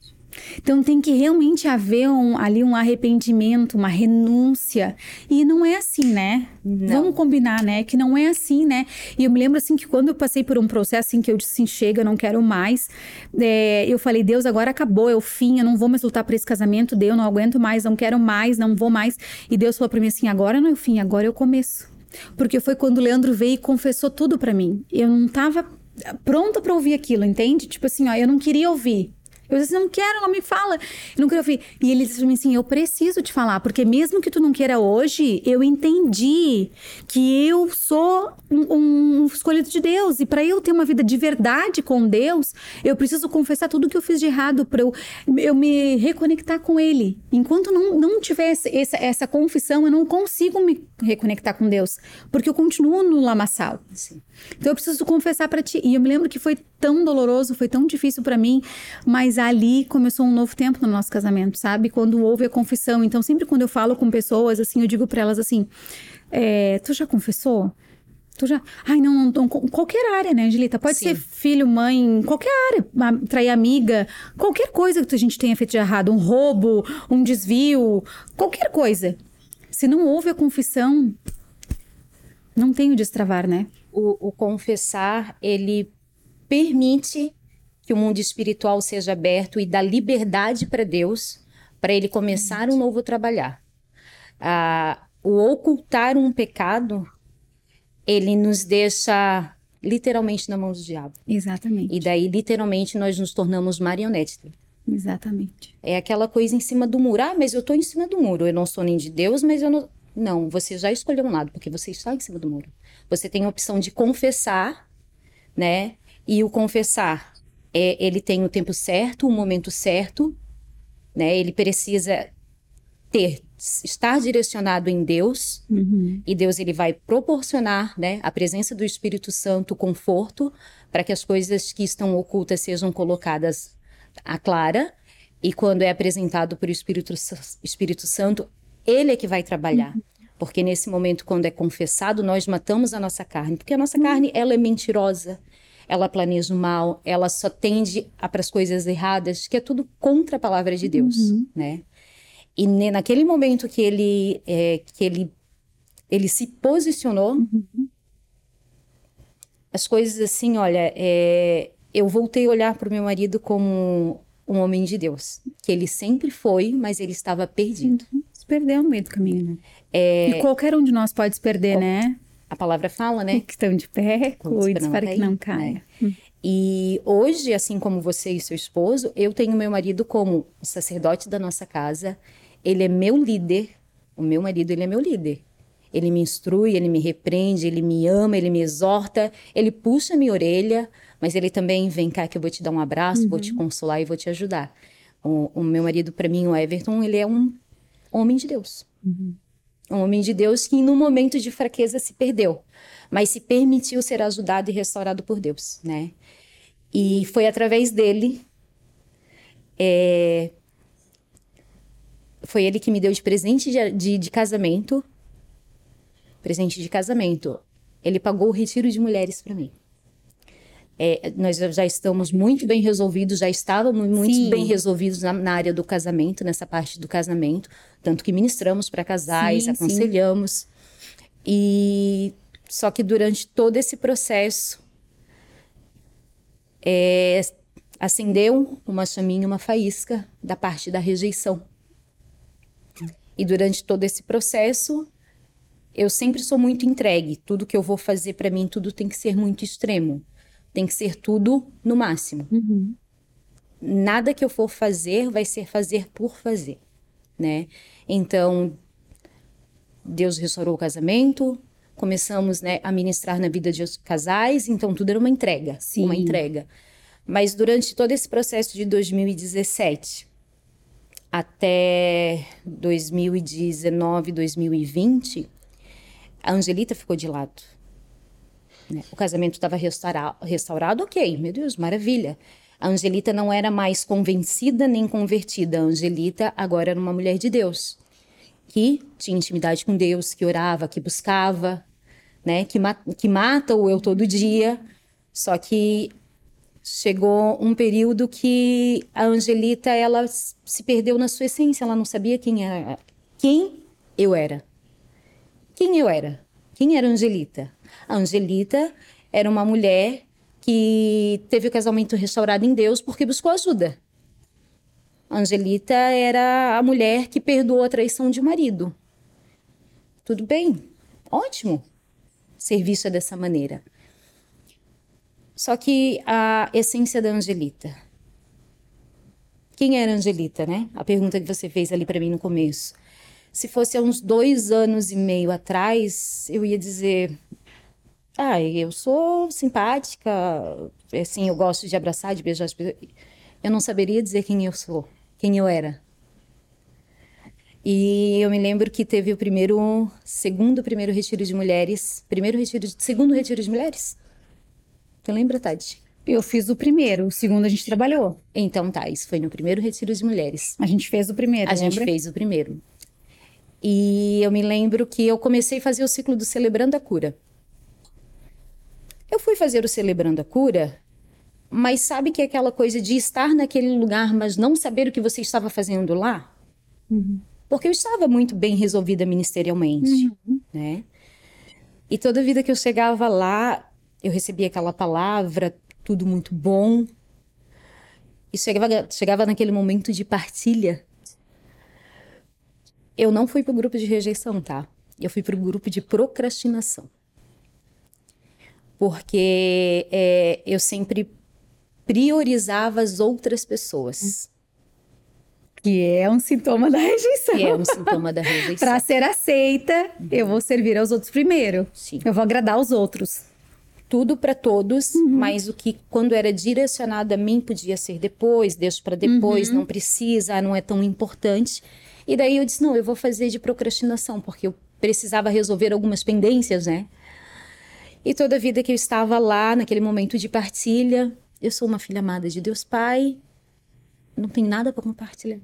Então tem que realmente haver um, ali um arrependimento, uma renúncia. E não é assim, né? Não. Vamos combinar, né? Que não é assim, né? E eu me lembro assim que quando eu passei por um processo assim que eu disse, chega, eu não quero mais. É, eu falei, Deus, agora acabou, é o fim, eu não vou mais lutar por esse casamento, Deus, eu não aguento mais, não quero mais, não vou mais. E Deus falou para mim assim, agora não é o fim, agora é o começo. Porque foi quando o Leandro veio e confessou tudo para mim. Eu não tava pronta para ouvir aquilo, entende? Tipo assim, ó, eu não queria ouvir. Eu disse, não quero, não me fala. Eu não queria ouvir. E ele disse pra mim assim: eu preciso te falar, porque mesmo que tu não queira hoje, eu entendi que eu sou um, um escolhido de Deus. E para eu ter uma vida de verdade com Deus, eu preciso confessar tudo que eu fiz de errado, para eu, eu me reconectar com Ele. Enquanto não, não tiver essa, essa confissão, eu não consigo me reconectar com Deus, porque eu continuo no lamaçal. Sim. Então eu preciso confessar para ti. E eu me lembro que foi tão doloroso, foi tão difícil para mim, mas ali começou um novo tempo no nosso casamento, sabe? Quando houve a confissão. Então, sempre quando eu falo com pessoas, assim, eu digo para elas assim: é, Tu já confessou? Tu já. Ai, não, não, qualquer área, né, Angelita? Pode Sim. ser filho, mãe, qualquer área, trair amiga, qualquer coisa que a gente tenha feito de errado, um roubo, um desvio, qualquer coisa. Se não houve a confissão, não tem o destravar, né? O, o confessar, ele permite que o mundo espiritual seja aberto e dá liberdade para Deus para ele começar um novo trabalhar. Ah, o ocultar um pecado, ele nos deixa literalmente na mão do diabo. Exatamente. E daí, literalmente, nós nos tornamos marionetes. Exatamente. É aquela coisa em cima do muro. Ah, mas eu estou em cima do muro. Eu não sou nem de Deus, mas eu não. Não, você já escolheu um lado, porque você está em cima do muro. Você tem a opção de confessar, né? E o confessar é, ele tem o tempo certo, o momento certo, né? Ele precisa ter estar direcionado em Deus uhum. e Deus ele vai proporcionar, né, a presença do Espírito Santo, conforto para que as coisas que estão ocultas sejam colocadas à clara e quando é apresentado por Espírito Espírito Santo, ele é que vai trabalhar. Uhum. Porque nesse momento, quando é confessado, nós matamos a nossa carne. Porque a nossa uhum. carne, ela é mentirosa ela planeja o mal, ela só tende para as coisas erradas, que é tudo contra a palavra de Deus, uhum. né? E naquele momento que ele é, que ele ele se posicionou, uhum. as coisas assim, olha, é, eu voltei a olhar para o meu marido como um homem de Deus, que ele sempre foi, mas ele estava perdido. Uhum. Se perdeu no meio do caminho, né? É... E qualquer um de nós pode se perder, né? a palavra fala, né? Que estão de pé, cuide para que não caia. É. E hoje, assim como você e seu esposo, eu tenho meu marido como sacerdote da nossa casa. Ele é meu líder. O meu marido, ele é meu líder. Ele me instrui, ele me repreende, ele me ama, ele me exorta, ele puxa minha orelha, mas ele também vem cá que eu vou te dar um abraço, uhum. vou te consolar e vou te ajudar. O, o meu marido, para mim, o Everton, ele é um homem de Deus. Uhum um homem de Deus que, no momento de fraqueza, se perdeu, mas se permitiu ser ajudado e restaurado por Deus, né? E foi através dele, é, foi ele que me deu de presente de, de, de casamento, presente de casamento. Ele pagou o retiro de mulheres para mim. É, nós já estamos muito bem resolvidos, já estávamos muito Sim. bem resolvidos na, na, área do casamento, nessa parte do casamento, tanto que ministramos para casais, sim, aconselhamos. Sim. E só que durante todo esse processo é, acendeu uma chaminha, uma faísca da parte da rejeição. E durante todo esse processo, eu sempre sou muito entregue. Tudo que eu vou fazer para mim, tudo tem que ser muito extremo. Tem que ser tudo no máximo. Uhum. Nada que eu for fazer vai ser fazer por fazer, né? Então, Deus restaurou o casamento, começamos né, a ministrar na vida de casais, então tudo era uma entrega, Sim. uma entrega. Mas durante todo esse processo de 2017 até 2019, 2020, a Angelita ficou de lado. Né? O casamento estava restaurado, restaurado, ok, meu Deus, maravilha. A Angelita não era mais convencida nem convertida. A Angelita agora era uma mulher de Deus, que tinha intimidade com Deus, que orava, que buscava, né? que, ma que mata o eu todo dia. Só que chegou um período que a Angelita ela se perdeu na sua essência, ela não sabia quem era, quem eu era. Quem eu era? Quem era Angelita? A Angelita era uma mulher que teve o casamento restaurado em Deus porque buscou ajuda. A Angelita era a mulher que perdoou a traição de marido. Tudo bem, ótimo ser vista dessa maneira. Só que a essência da Angelita. Quem era Angelita, né? A pergunta que você fez ali para mim no começo. Se fosse há uns dois anos e meio atrás, eu ia dizer: Ah, eu sou simpática, assim, eu gosto de abraçar, de beijar as pessoas. Eu não saberia dizer quem eu sou, quem eu era. E eu me lembro que teve o primeiro, segundo primeiro retiro de mulheres, primeiro retiro, segundo retiro de mulheres. Você lembra, Tati? Eu fiz o primeiro, o segundo a gente trabalhou. Então tá, isso foi no primeiro retiro de mulheres. A gente fez o primeiro, A lembra? gente fez o primeiro. E eu me lembro que eu comecei a fazer o ciclo do Celebrando a Cura. Eu fui fazer o Celebrando a Cura, mas sabe que é aquela coisa de estar naquele lugar, mas não saber o que você estava fazendo lá? Porque eu estava muito bem resolvida ministerialmente, né? E toda vida que eu chegava lá, eu recebia aquela palavra, tudo muito bom. E chegava, chegava naquele momento de partilha. Eu não fui pro grupo de rejeição, tá? Eu fui pro grupo de procrastinação. Porque é, eu sempre priorizava as outras pessoas. Que é um sintoma da rejeição. Que é um sintoma da rejeição. (laughs) Para ser aceita, eu vou servir aos outros primeiro. Sim. Eu vou agradar os outros. tudo para todos, mas o que quando era direcionado a mim podia ser depois, deixo para depois, não precisa, não é tão importante. E daí eu disse: não, eu vou fazer de procrastinação, porque eu precisava resolver algumas pendências, né? E toda a vida que eu estava lá, naquele momento de partilha, eu sou uma filha amada de Deus Pai, não tem nada para compartilhar.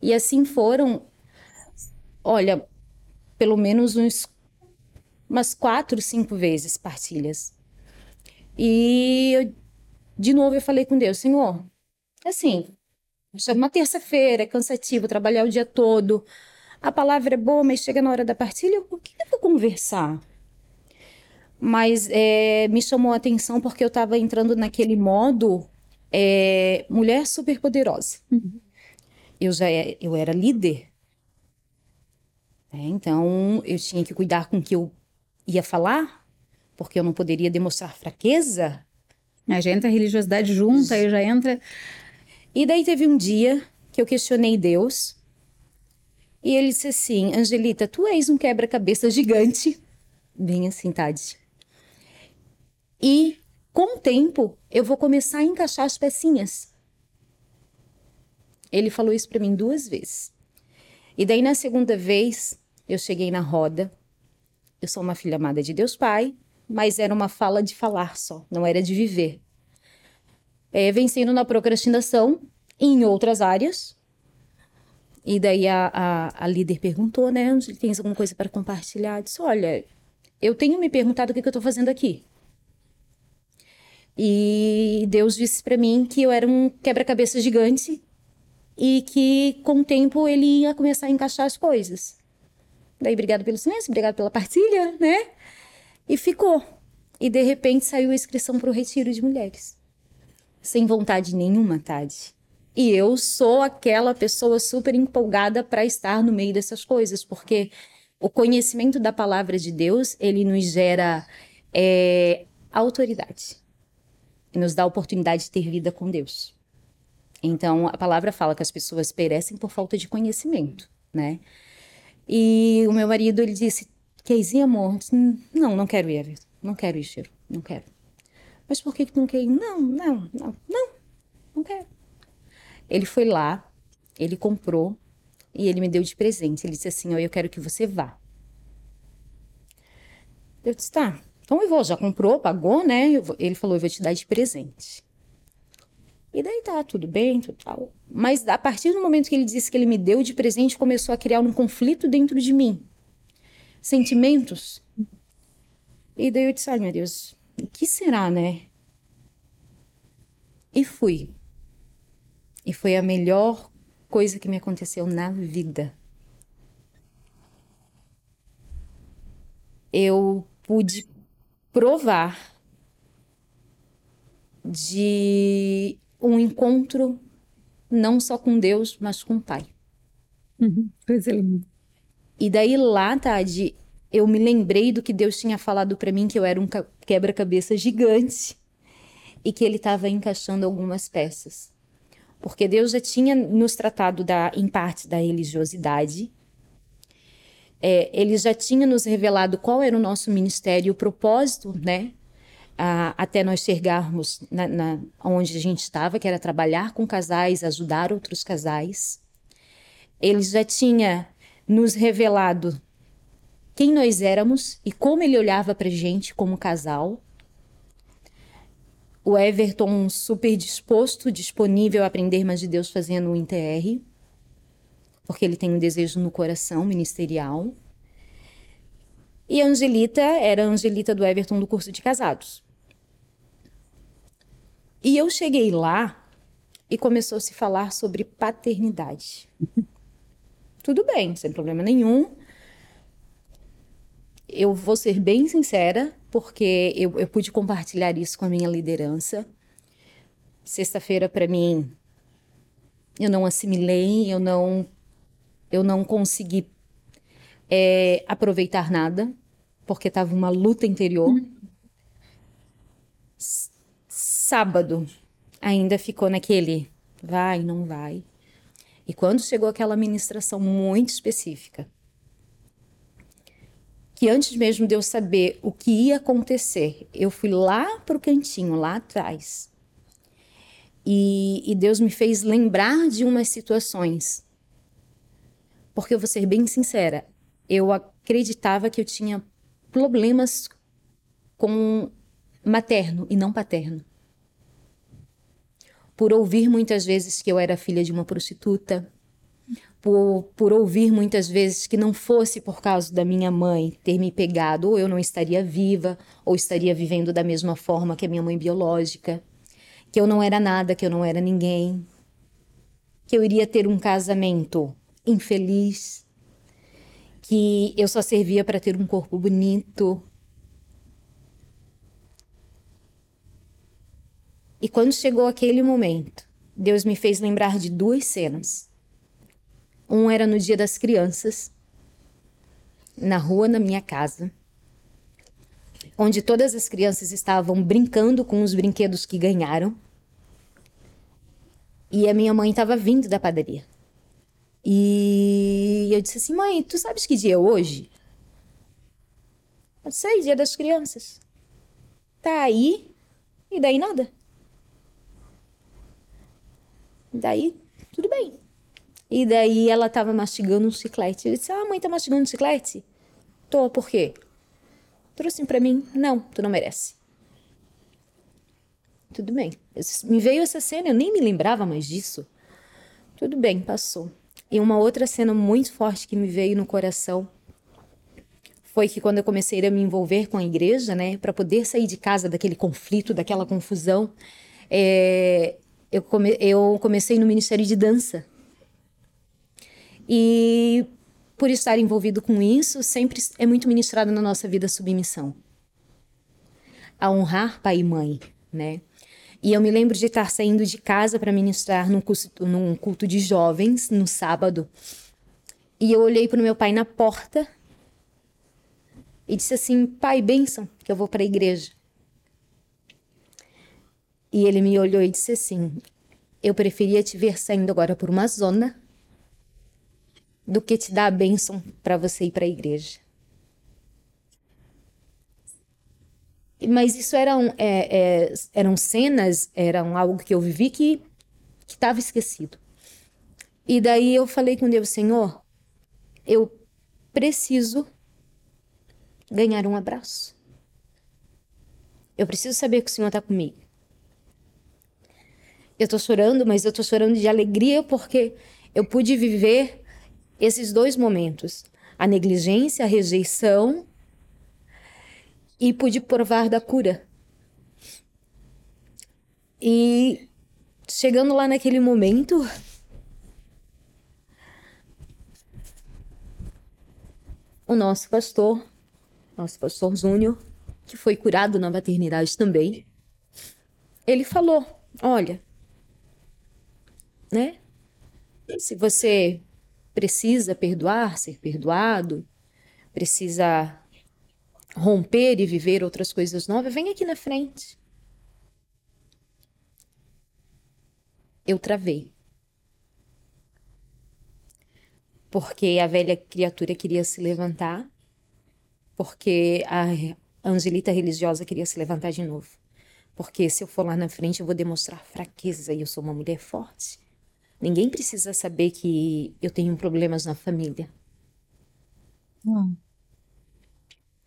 E assim foram, olha, pelo menos uns umas quatro, cinco vezes partilhas. E eu, de novo eu falei com Deus, Senhor, assim, chega uma terça-feira, é cansativo, trabalhar o dia todo, a palavra é boa, mas chega na hora da partilha, o que eu vou conversar? Mas é, me chamou a atenção porque eu estava entrando naquele modo é, mulher superpoderosa. Eu já é- eu era líder. né? então eu tinha que cuidar com o que eu ia falar, porque eu não poderia demonstrar fraqueza. A já entra a religiosidade junta, aí já entra. E daí teve um dia que eu questionei Deus. E ele disse assim: Angelita, tu és um quebra-cabeça gigante. Bem assim, Tade. E com o tempo eu vou começar a encaixar as pecinhas. Ele falou isso para mim duas vezes. E daí na segunda vez eu cheguei na roda. Eu sou uma filha amada de Deus Pai, mas era uma fala de falar só, não era de viver é, vencendo na procrastinação e em outras áreas. E daí a, a, a líder perguntou, né, tens alguma coisa para compartilhar? Eu disse, olha, eu tenho me perguntado o que, que eu estou fazendo aqui. E Deus disse para mim que eu era um quebra-cabeça gigante e que com o tempo ele ia começar a encaixar as coisas. Daí, obrigado pelo silêncio, obrigado pela partilha, né? E ficou. E de repente saiu a inscrição para o retiro de mulheres sem vontade nenhuma, Tade. E eu sou aquela pessoa super empolgada para estar no meio dessas coisas, porque o conhecimento da palavra de Deus, ele nos gera é, autoridade. E nos dá a oportunidade de ter vida com Deus. Então, a palavra fala que as pessoas perecem por falta de conhecimento, né? E o meu marido, ele disse, Keizinha, amor, não, não quero ir, não quero ir, Cheiro, não quero. Mas por que que não quer ir? Não, não, não, não, não quero. Ele foi lá, ele comprou e ele me deu de presente. Ele disse assim, ó, eu quero que você vá. Eu disse, tá, então vou, já comprou, pagou, né? Ele falou, eu vou te dar de presente. E daí tá, tudo bem, tudo tal. Mas a partir do momento que ele disse que ele me deu de presente, começou a criar um conflito dentro de mim. Sentimentos. E daí eu disse, ai meu Deus, o que será, né? E fui. E foi a melhor coisa que me aconteceu na vida. Eu pude provar de um encontro não só com Deus, mas com o Pai. Uhum. Coisa linda. E daí lá, Tade, eu me lembrei do que Deus tinha falado para mim, que eu era um quebra-cabeça gigante e que ele estava encaixando algumas peças. Porque Deus já tinha nos tratado da, em parte da religiosidade, é, ele já tinha nos revelado qual era o nosso ministério, o propósito, né? até nós chegarmos na, na, onde a gente estava, que era trabalhar com casais, ajudar outros casais. Ele já tinha nos revelado quem nós éramos e como ele olhava para gente como casal. O Everton super disposto, disponível a aprender mais de Deus fazendo o INTR, porque ele tem um desejo no coração ministerial. E a Angelita era a Angelita do Everton do curso de casados. E eu cheguei lá e começou a se falar sobre paternidade. (laughs) Tudo bem, sem problema nenhum. Eu vou ser bem sincera, porque eu, eu pude compartilhar isso com a minha liderança. Sexta-feira, para mim, eu não assimilei, eu não, eu não consegui é, aproveitar nada, porque estava uma luta interior. Sábado ainda ficou naquele vai, não vai. E quando chegou aquela ministração muito específica, que antes mesmo de eu saber o que ia acontecer, eu fui lá para o cantinho, lá atrás. E, e Deus me fez lembrar de umas situações. Porque eu vou ser bem sincera, eu acreditava que eu tinha problemas com materno e não paterno. Por ouvir muitas vezes que eu era filha de uma prostituta, por, por ouvir muitas vezes que não fosse por causa da minha mãe ter me pegado, ou eu não estaria viva, ou estaria vivendo da mesma forma que a minha mãe biológica, que eu não era nada, que eu não era ninguém, que eu iria ter um casamento infeliz, que eu só servia para ter um corpo bonito, E quando chegou aquele momento, Deus me fez lembrar de duas cenas. Um era no dia das crianças, na rua na minha casa, onde todas as crianças estavam brincando com os brinquedos que ganharam. E a minha mãe estava vindo da padaria. E eu disse assim: Mãe, tu sabes que dia é hoje? Eu sei, dia das crianças. Tá aí, e daí nada. Daí, tudo bem. E daí ela tava mastigando um chiclete. Eu disse: Ah, mãe tá mastigando um chiclete? Tô, por quê? Trouxe para mim. Não, tu não merece. Tudo bem. Me veio essa cena, eu nem me lembrava mais disso. Tudo bem, passou. E uma outra cena muito forte que me veio no coração foi que quando eu comecei a me envolver com a igreja, né, para poder sair de casa daquele conflito, daquela confusão, é, eu, come, eu comecei no Ministério de Dança. E por estar envolvido com isso, sempre é muito ministrado na nossa vida a submissão. A honrar pai e mãe, né? E eu me lembro de estar saindo de casa para ministrar num, curso, num culto de jovens no sábado. E eu olhei para o meu pai na porta e disse assim: Pai, bênção, que eu vou para a igreja. E ele me olhou e disse assim: Eu preferia te ver saindo agora por uma zona do que te dar a bênção para você ir para a igreja. Mas isso eram, é, é, eram cenas, eram algo que eu vivi que estava esquecido. E daí eu falei com Deus, Senhor, eu preciso ganhar um abraço. Eu preciso saber que o Senhor está comigo. Eu tô chorando, mas eu tô chorando de alegria porque eu pude viver esses dois momentos: a negligência, a rejeição e pude provar da cura. E chegando lá naquele momento, o nosso pastor, nosso pastor Júnior, que foi curado na maternidade também, ele falou: Olha, né? Se você precisa perdoar, ser perdoado, precisa romper e viver outras coisas novas, vem aqui na frente. Eu travei. Porque a velha criatura queria se levantar, porque a Angelita religiosa queria se levantar de novo. Porque se eu for lá na frente, eu vou demonstrar fraqueza e eu sou uma mulher forte. Ninguém precisa saber que eu tenho problemas na família. Hum.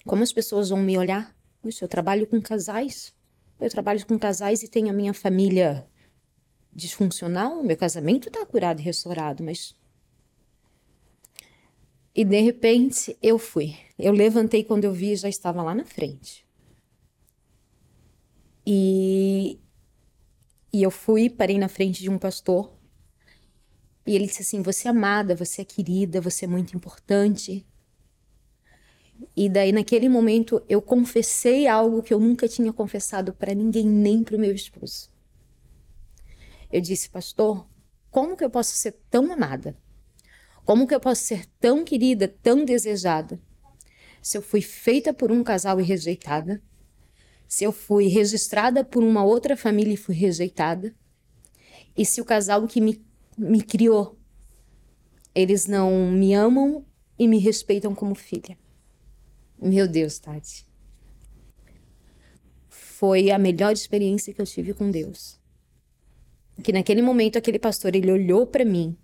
Como as pessoas vão me olhar? Puxa, eu trabalho com casais. Eu trabalho com casais e tenho a minha família disfuncional. Meu casamento está curado e restaurado, mas. E de repente eu fui. Eu levantei quando eu vi já estava lá na frente. E, e eu fui, parei na frente de um pastor. E ele disse assim: Você é amada, você é querida, você é muito importante. E daí, naquele momento, eu confessei algo que eu nunca tinha confessado para ninguém, nem para o meu esposo. Eu disse, pastor, como que eu posso ser tão amada? Como que eu posso ser tão querida, tão desejada? Se eu fui feita por um casal e rejeitada, se eu fui registrada por uma outra família e fui rejeitada, e se o casal que me, me criou, eles não me amam e me respeitam como filha. Meu Deus, Tati. Foi a melhor experiência que eu tive com Deus. Que naquele momento aquele pastor, ele olhou para mim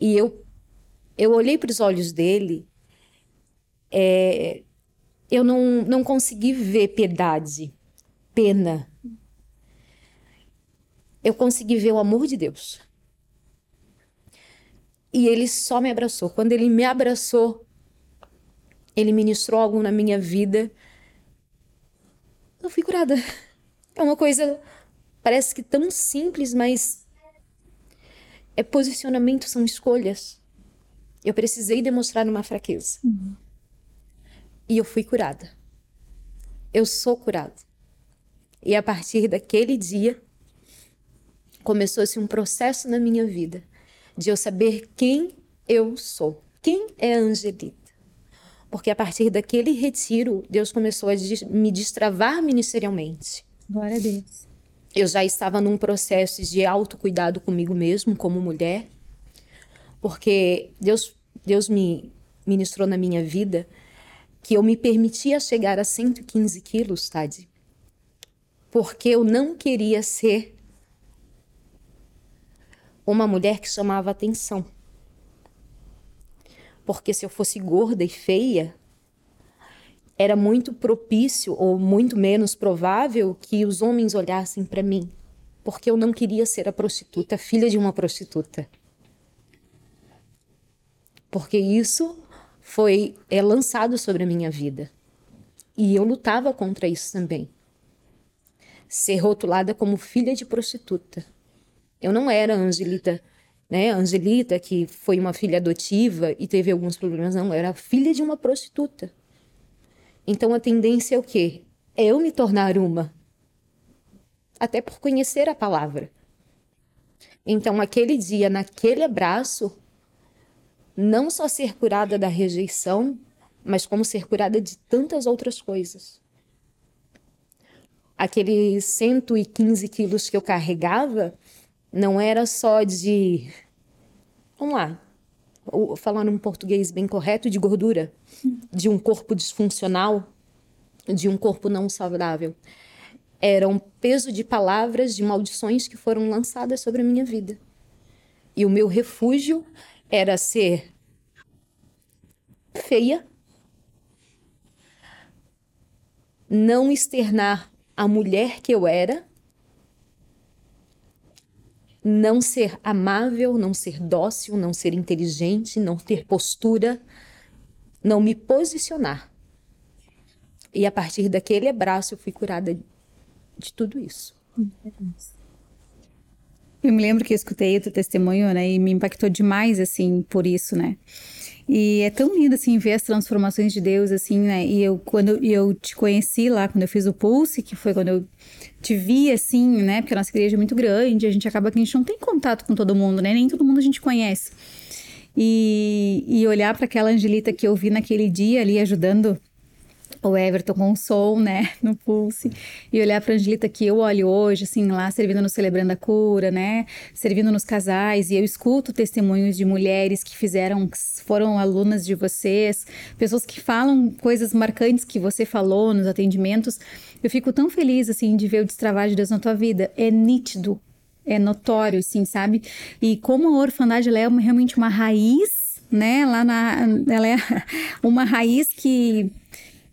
e eu eu olhei para os olhos dele é, eu não, não consegui ver piedade, pena. Eu consegui ver o amor de Deus. E ele só me abraçou. Quando ele me abraçou, ele ministrou algo na minha vida. Eu fui curada. É uma coisa, parece que tão simples, mas é posicionamento, são escolhas. Eu precisei demonstrar uma fraqueza. Uhum e eu fui curada. Eu sou curada. E a partir daquele dia, começou-se um processo na minha vida de eu saber quem eu sou. Quem é Angelita? Porque a partir daquele retiro, Deus começou a me destravar ministerialmente. Glória a Deus. Eu já estava num processo de autocuidado comigo mesmo, como mulher, porque Deus, Deus me ministrou na minha vida que eu me permitia chegar a 115 quilos, Tade, porque eu não queria ser uma mulher que chamava atenção. Porque se eu fosse gorda e feia, era muito propício ou muito menos provável que os homens olhassem para mim, porque eu não queria ser a prostituta, filha de uma prostituta. Porque isso foi é, lançado sobre a minha vida. E eu lutava contra isso também. Ser rotulada como filha de prostituta. Eu não era Angelita, né? Angelita, que foi uma filha adotiva e teve alguns problemas, não. Era filha de uma prostituta. Então a tendência é o quê? É eu me tornar uma. Até por conhecer a palavra. Então, aquele dia, naquele abraço, não só ser curada da rejeição, mas como ser curada de tantas outras coisas. Aqueles 115 quilos que eu carregava não era só de. Vamos lá, falando um português bem correto, de gordura, (laughs) de um corpo disfuncional, de um corpo não saudável. Era um peso de palavras, de maldições que foram lançadas sobre a minha vida. E o meu refúgio era ser feia, não externar a mulher que eu era, não ser amável, não ser dócil, não ser inteligente, não ter postura, não me posicionar. E a partir daquele abraço eu fui curada de tudo isso. Eu me lembro que eu escutei o teu testemunho, né? E me impactou demais, assim, por isso, né? E é tão lindo, assim, ver as transformações de Deus, assim, né? E eu, quando eu te conheci lá, quando eu fiz o Pulse, que foi quando eu te vi, assim, né? Porque a nossa igreja é muito grande, a gente acaba que a gente não tem contato com todo mundo, né? Nem todo mundo a gente conhece. E, e olhar para aquela Angelita que eu vi naquele dia ali ajudando o Everton com o som, né, no pulse, e olhar para Angelita que eu olho hoje, assim, lá servindo no Celebrando a Cura, né, servindo nos casais, e eu escuto testemunhos de mulheres que fizeram, foram alunas de vocês, pessoas que falam coisas marcantes que você falou nos atendimentos, eu fico tão feliz, assim, de ver o destravar de Deus na tua vida, é nítido, é notório, assim, sabe, e como a orfandade, ela é realmente uma raiz, né, lá na, ela é (laughs) uma raiz que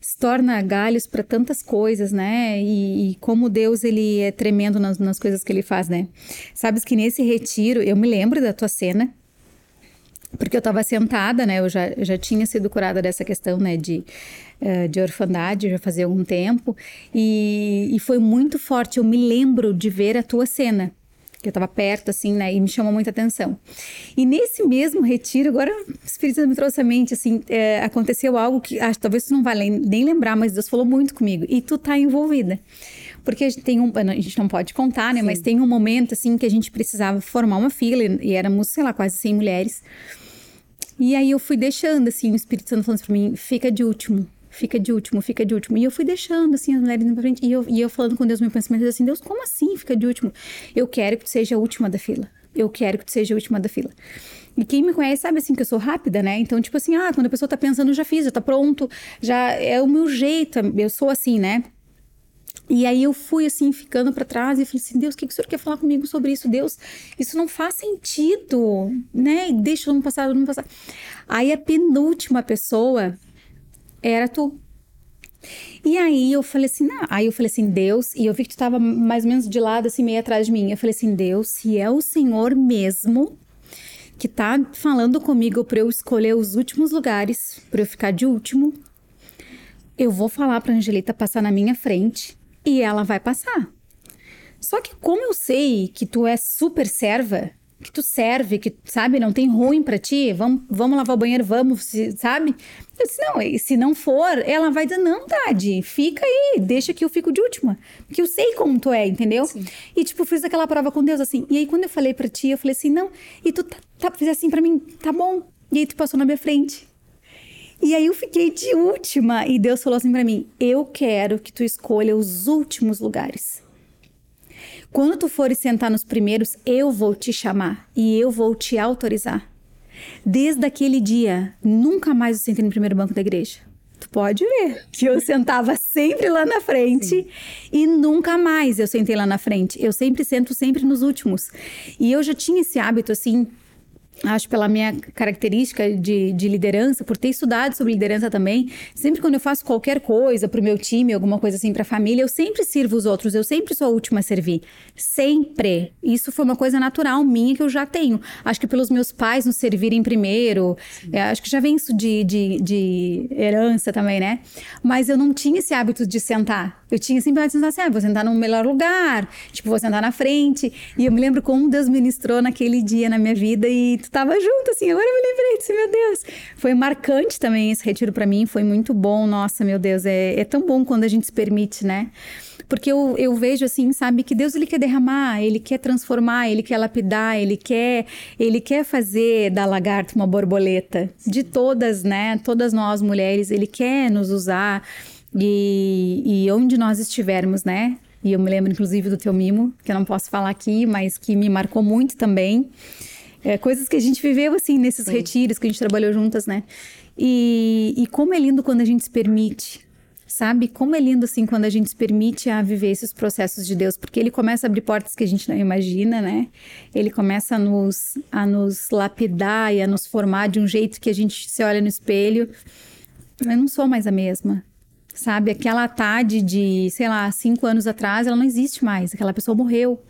se torna galhos para tantas coisas, né? E, e, como Deus ele é tremendo nas, nas coisas que ele faz, né? Sabes que nesse retiro, eu me lembro da tua cena, porque eu estava sentada, né? Eu já, já tinha sido curada dessa questão, né? De, uh, de orfandade já fazia algum tempo e, e foi muito forte. Eu me lembro de ver a tua cena que eu estava perto, assim, né? E me chamou muita atenção. E nesse mesmo retiro, agora o Espírito Santo me trouxe à mente, assim, é, aconteceu algo que acho, talvez tu não vá nem lembrar, mas Deus falou muito comigo. E tu tá envolvida. Porque a gente tem um. A gente não pode contar, né? Sim. Mas tem um momento, assim, que a gente precisava formar uma fila e éramos, sei lá, quase 100 mulheres. E aí eu fui deixando, assim, o Espírito Santo falando para mim: fica de último fica de último, fica de último. E eu fui deixando, assim, as mulheres indo pra frente. E eu, e eu falando com Deus, meu pensamento assim, Deus, como assim fica de último? Eu quero que tu seja a última da fila. Eu quero que tu seja a última da fila. E quem me conhece sabe assim que eu sou rápida, né? Então, tipo assim, ah, quando a pessoa tá pensando, já fiz, já tá pronto, já é o meu jeito, eu sou assim, né? E aí eu fui assim, ficando para trás e falei assim: Deus, o que, que o senhor quer falar comigo sobre isso? Deus, isso não faz sentido, né? Deixa eu não passar, eu não passar. Aí a penúltima pessoa era tu. E aí eu falei assim, não. Aí eu falei assim, Deus, e eu vi que tu tava mais ou menos de lado, assim, meio atrás de mim. Eu falei assim, Deus, se é o Senhor mesmo que tá falando comigo para eu escolher os últimos lugares, para eu ficar de último, eu vou falar pra Angelita passar na minha frente e ela vai passar. Só que como eu sei que tu é super serva, que tu serve, que, sabe, não tem ruim para ti, vamos, vamos lavar o banheiro, vamos, sabe? Eu disse, não, se não for, ela vai dizer, não, Tade, fica aí, deixa que eu fico de última. Porque eu sei como tu é, entendeu? Sim. E, tipo, fiz aquela prova com Deus, assim. E aí, quando eu falei para ti, eu falei assim, não, e tu tá, tá, fiz assim para mim, tá bom. E aí, tu passou na minha frente. E aí, eu fiquei de última. E Deus falou assim para mim, eu quero que tu escolha os últimos lugares. Quando tu fores sentar nos primeiros, eu vou te chamar e eu vou te autorizar. Desde aquele dia, nunca mais eu sentei no primeiro banco da igreja. Tu pode ver que eu sentava sempre lá na frente Sim. e nunca mais eu sentei lá na frente. Eu sempre sento sempre nos últimos. E eu já tinha esse hábito assim acho pela minha característica de, de, liderança, por ter estudado sobre liderança também, sempre quando eu faço qualquer coisa para o meu time, alguma coisa assim para a família, eu sempre sirvo os outros, eu sempre sou a última a servir. Sempre. Isso foi uma coisa natural minha que eu já tenho. Acho que pelos meus pais nos servirem primeiro, é, acho que já vem isso de, de, de, herança também, né? Mas eu não tinha esse hábito de sentar. Eu tinha sempre de sentar assim, ah, vou sentar no melhor lugar, tipo, vou sentar na frente. E eu me lembro como Deus ministrou naquele dia na minha vida e tu tava junto, assim, agora eu me lembrei disso, meu Deus. Foi marcante também esse retiro para mim, foi muito bom, nossa, meu Deus, é, é tão bom quando a gente se permite, né? Porque eu, eu vejo assim, sabe, que Deus ele quer derramar, ele quer transformar, ele quer lapidar, ele quer, ele quer fazer da lagarta uma borboleta. De todas, né? Todas nós mulheres, ele quer nos usar. E, e onde nós estivermos, né? E eu me lembro, inclusive, do teu mimo, que eu não posso falar aqui, mas que me marcou muito também. É, coisas que a gente viveu, assim, nesses Sim. retiros que a gente trabalhou juntas, né? E, e como é lindo quando a gente se permite, sabe? Como é lindo, assim, quando a gente se permite a viver esses processos de Deus, porque Ele começa a abrir portas que a gente não imagina, né? Ele começa a nos, a nos lapidar e a nos formar de um jeito que a gente se olha no espelho. Eu não sou mais a mesma. Sabe? Aquela Tade de, sei lá, cinco anos atrás, ela não existe mais. Aquela pessoa morreu.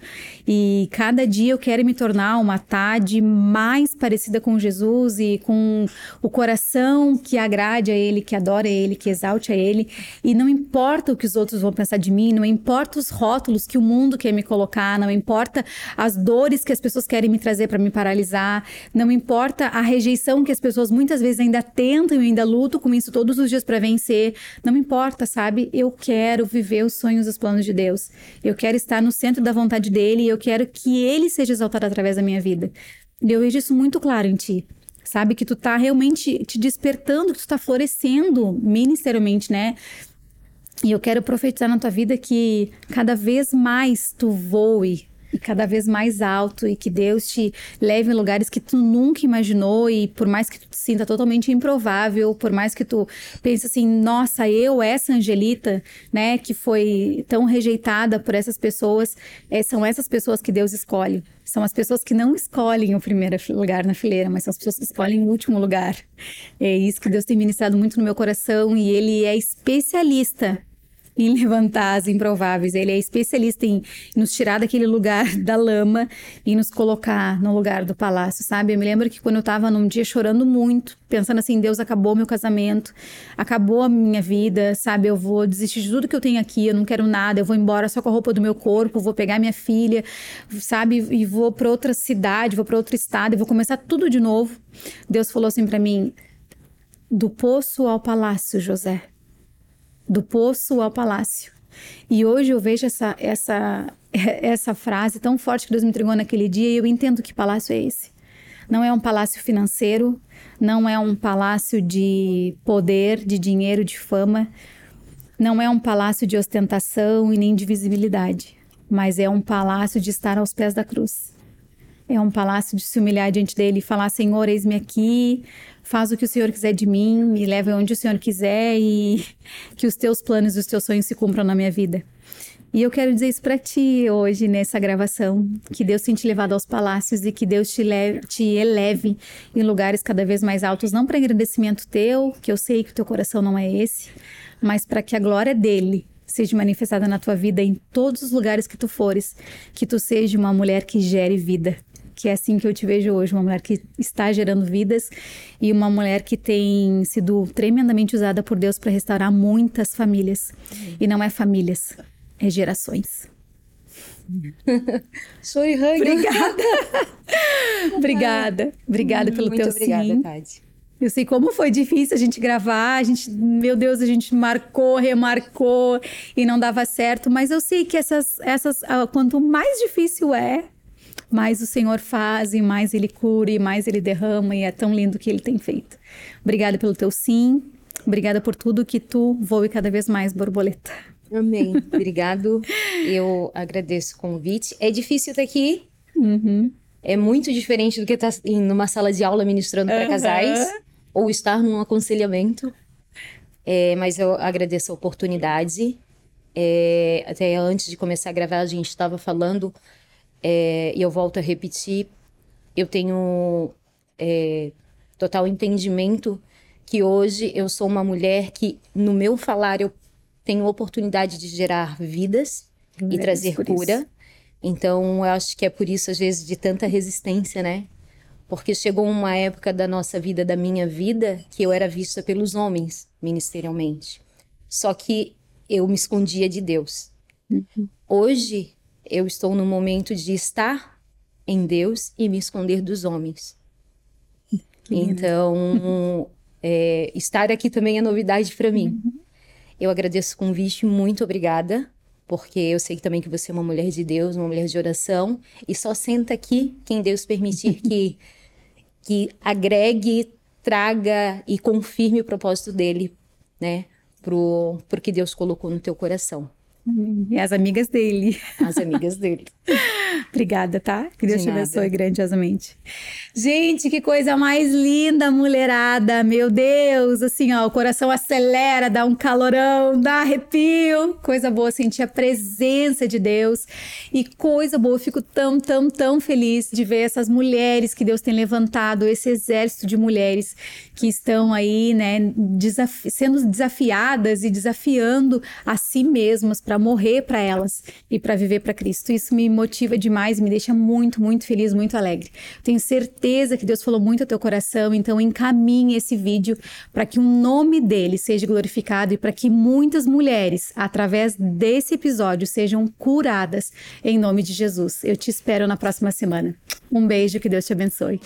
E cada dia eu quero me tornar uma Tade mais parecida com Jesus e com o coração que agrade a Ele, que adora Ele, que exalte a Ele. E não importa o que os outros vão pensar de mim, não importa os rótulos que o mundo quer me colocar, não importa as dores que as pessoas querem me trazer para me paralisar, não importa a rejeição que as pessoas muitas vezes ainda tentam e ainda lutam com isso todos os dias para vencer, não importa importa, sabe? Eu quero viver os sonhos os planos de Deus. Eu quero estar no centro da vontade dele e eu quero que ele seja exaltado através da minha vida. E eu vejo isso muito claro em ti. Sabe que tu tá realmente te despertando, que tu tá florescendo ministerialmente, né? E eu quero profetizar na tua vida que cada vez mais tu voe e cada vez mais alto e que Deus te leve em lugares que tu nunca imaginou e por mais que tu te sinta totalmente improvável, por mais que tu pense assim, nossa, eu essa Angelita, né, que foi tão rejeitada por essas pessoas, é, são essas pessoas que Deus escolhe. São as pessoas que não escolhem o primeiro lugar na fileira, mas são as pessoas que escolhem o último lugar. É isso que Deus tem ministrado muito no meu coração e Ele é especialista em levantar as improváveis. Ele é especialista em nos tirar daquele lugar (laughs) da lama e nos colocar no lugar do palácio, sabe? Eu me lembro que quando eu tava num dia chorando muito, pensando assim, Deus acabou meu casamento, acabou a minha vida, sabe? Eu vou desistir de tudo que eu tenho aqui, eu não quero nada, eu vou embora só com a roupa do meu corpo, vou pegar minha filha, sabe? E vou para outra cidade, vou para outro estado, e vou começar tudo de novo. Deus falou assim para mim: do poço ao palácio, José do poço ao palácio. E hoje eu vejo essa, essa, (laughs) essa frase tão forte que Deus me entregou naquele dia e eu entendo que palácio é esse. Não é um palácio financeiro, não é um palácio de poder, de dinheiro, de fama, não é um palácio de ostentação e nem de visibilidade, mas é um palácio de estar aos pés da cruz. É um palácio de se humilhar diante dele e falar: Senhor, eis-me aqui, faz o que o Senhor quiser de mim, me leva onde o Senhor quiser e (laughs) que os teus planos e os teus sonhos se cumpram na minha vida. E eu quero dizer isso para ti hoje nessa gravação, que Deus tem te levado aos palácios e que Deus te, leve, te eleve em lugares cada vez mais altos, não para engrandecimento teu, que eu sei que o teu coração não é esse, mas para que a glória dele seja manifestada na tua vida em todos os lugares que tu fores, que tu seja uma mulher que gere vida, que é assim que eu te vejo hoje, uma mulher que está gerando vidas e uma mulher que tem sido tremendamente usada por Deus para restaurar muitas famílias. E não é famílias, é gerações. (laughs) Sou Obrigada. obrigada. Obrigada pelo Muito teu obrigada, sim. Tade. Eu sei como foi difícil a gente gravar, a gente, meu Deus, a gente marcou, remarcou e não dava certo, mas eu sei que essas, essas, ah, quanto mais difícil é, mais o Senhor faz e mais Ele cura e mais Ele derrama e é tão lindo o que Ele tem feito. Obrigada pelo teu sim, obrigada por tudo que tu voe cada vez mais, borboleta. Amém. (laughs) Obrigado. Eu agradeço o convite. É difícil estar aqui. Uhum. É muito diferente do que estar numa sala de aula ministrando para casais ou estar num aconselhamento. É, mas eu agradeço a oportunidade. É, até antes de começar a gravar, a gente estava falando é, e eu volto a repetir, eu tenho é, total entendimento que hoje eu sou uma mulher que, no meu falar, eu tenho oportunidade de gerar vidas e trazer cura. Isso. Então, eu acho que é por isso, às vezes, de tanta resistência, né? Porque chegou uma época da nossa vida, da minha vida, que eu era vista pelos homens ministerialmente. Só que eu me escondia de Deus. Uhum. Hoje, eu estou no momento de estar em Deus e me esconder dos homens. Então, (laughs) é, estar aqui também é novidade para mim. Uhum. Eu agradeço o convite, muito obrigada, porque eu sei também que você é uma mulher de Deus, uma mulher de oração, e só senta aqui quem Deus permitir que, (laughs) que agregue, traga e confirme o propósito dele, né, pro, pro que Deus colocou no teu coração. E as amigas dele. As amigas dele. (laughs) Obrigada, tá? Que Deus De te abençoe grandiosamente. Gente, que coisa mais linda, mulherada. Meu Deus, assim, ó, o coração acelera, dá um calorão, dá arrepio. Coisa boa sentir a presença de Deus. E coisa boa, eu fico tão, tão, tão feliz de ver essas mulheres que Deus tem levantado, esse exército de mulheres que estão aí, né, desafi sendo desafiadas e desafiando a si mesmas para morrer para elas e para viver para Cristo. Isso me motiva demais, me deixa muito, muito feliz, muito alegre. Tenho certeza que Deus falou muito ao teu coração, então encaminhe esse vídeo para que o nome dele seja glorificado e para que muitas mulheres, através desse episódio, sejam curadas em nome de Jesus. Eu te espero na próxima semana. Um beijo, que Deus te abençoe.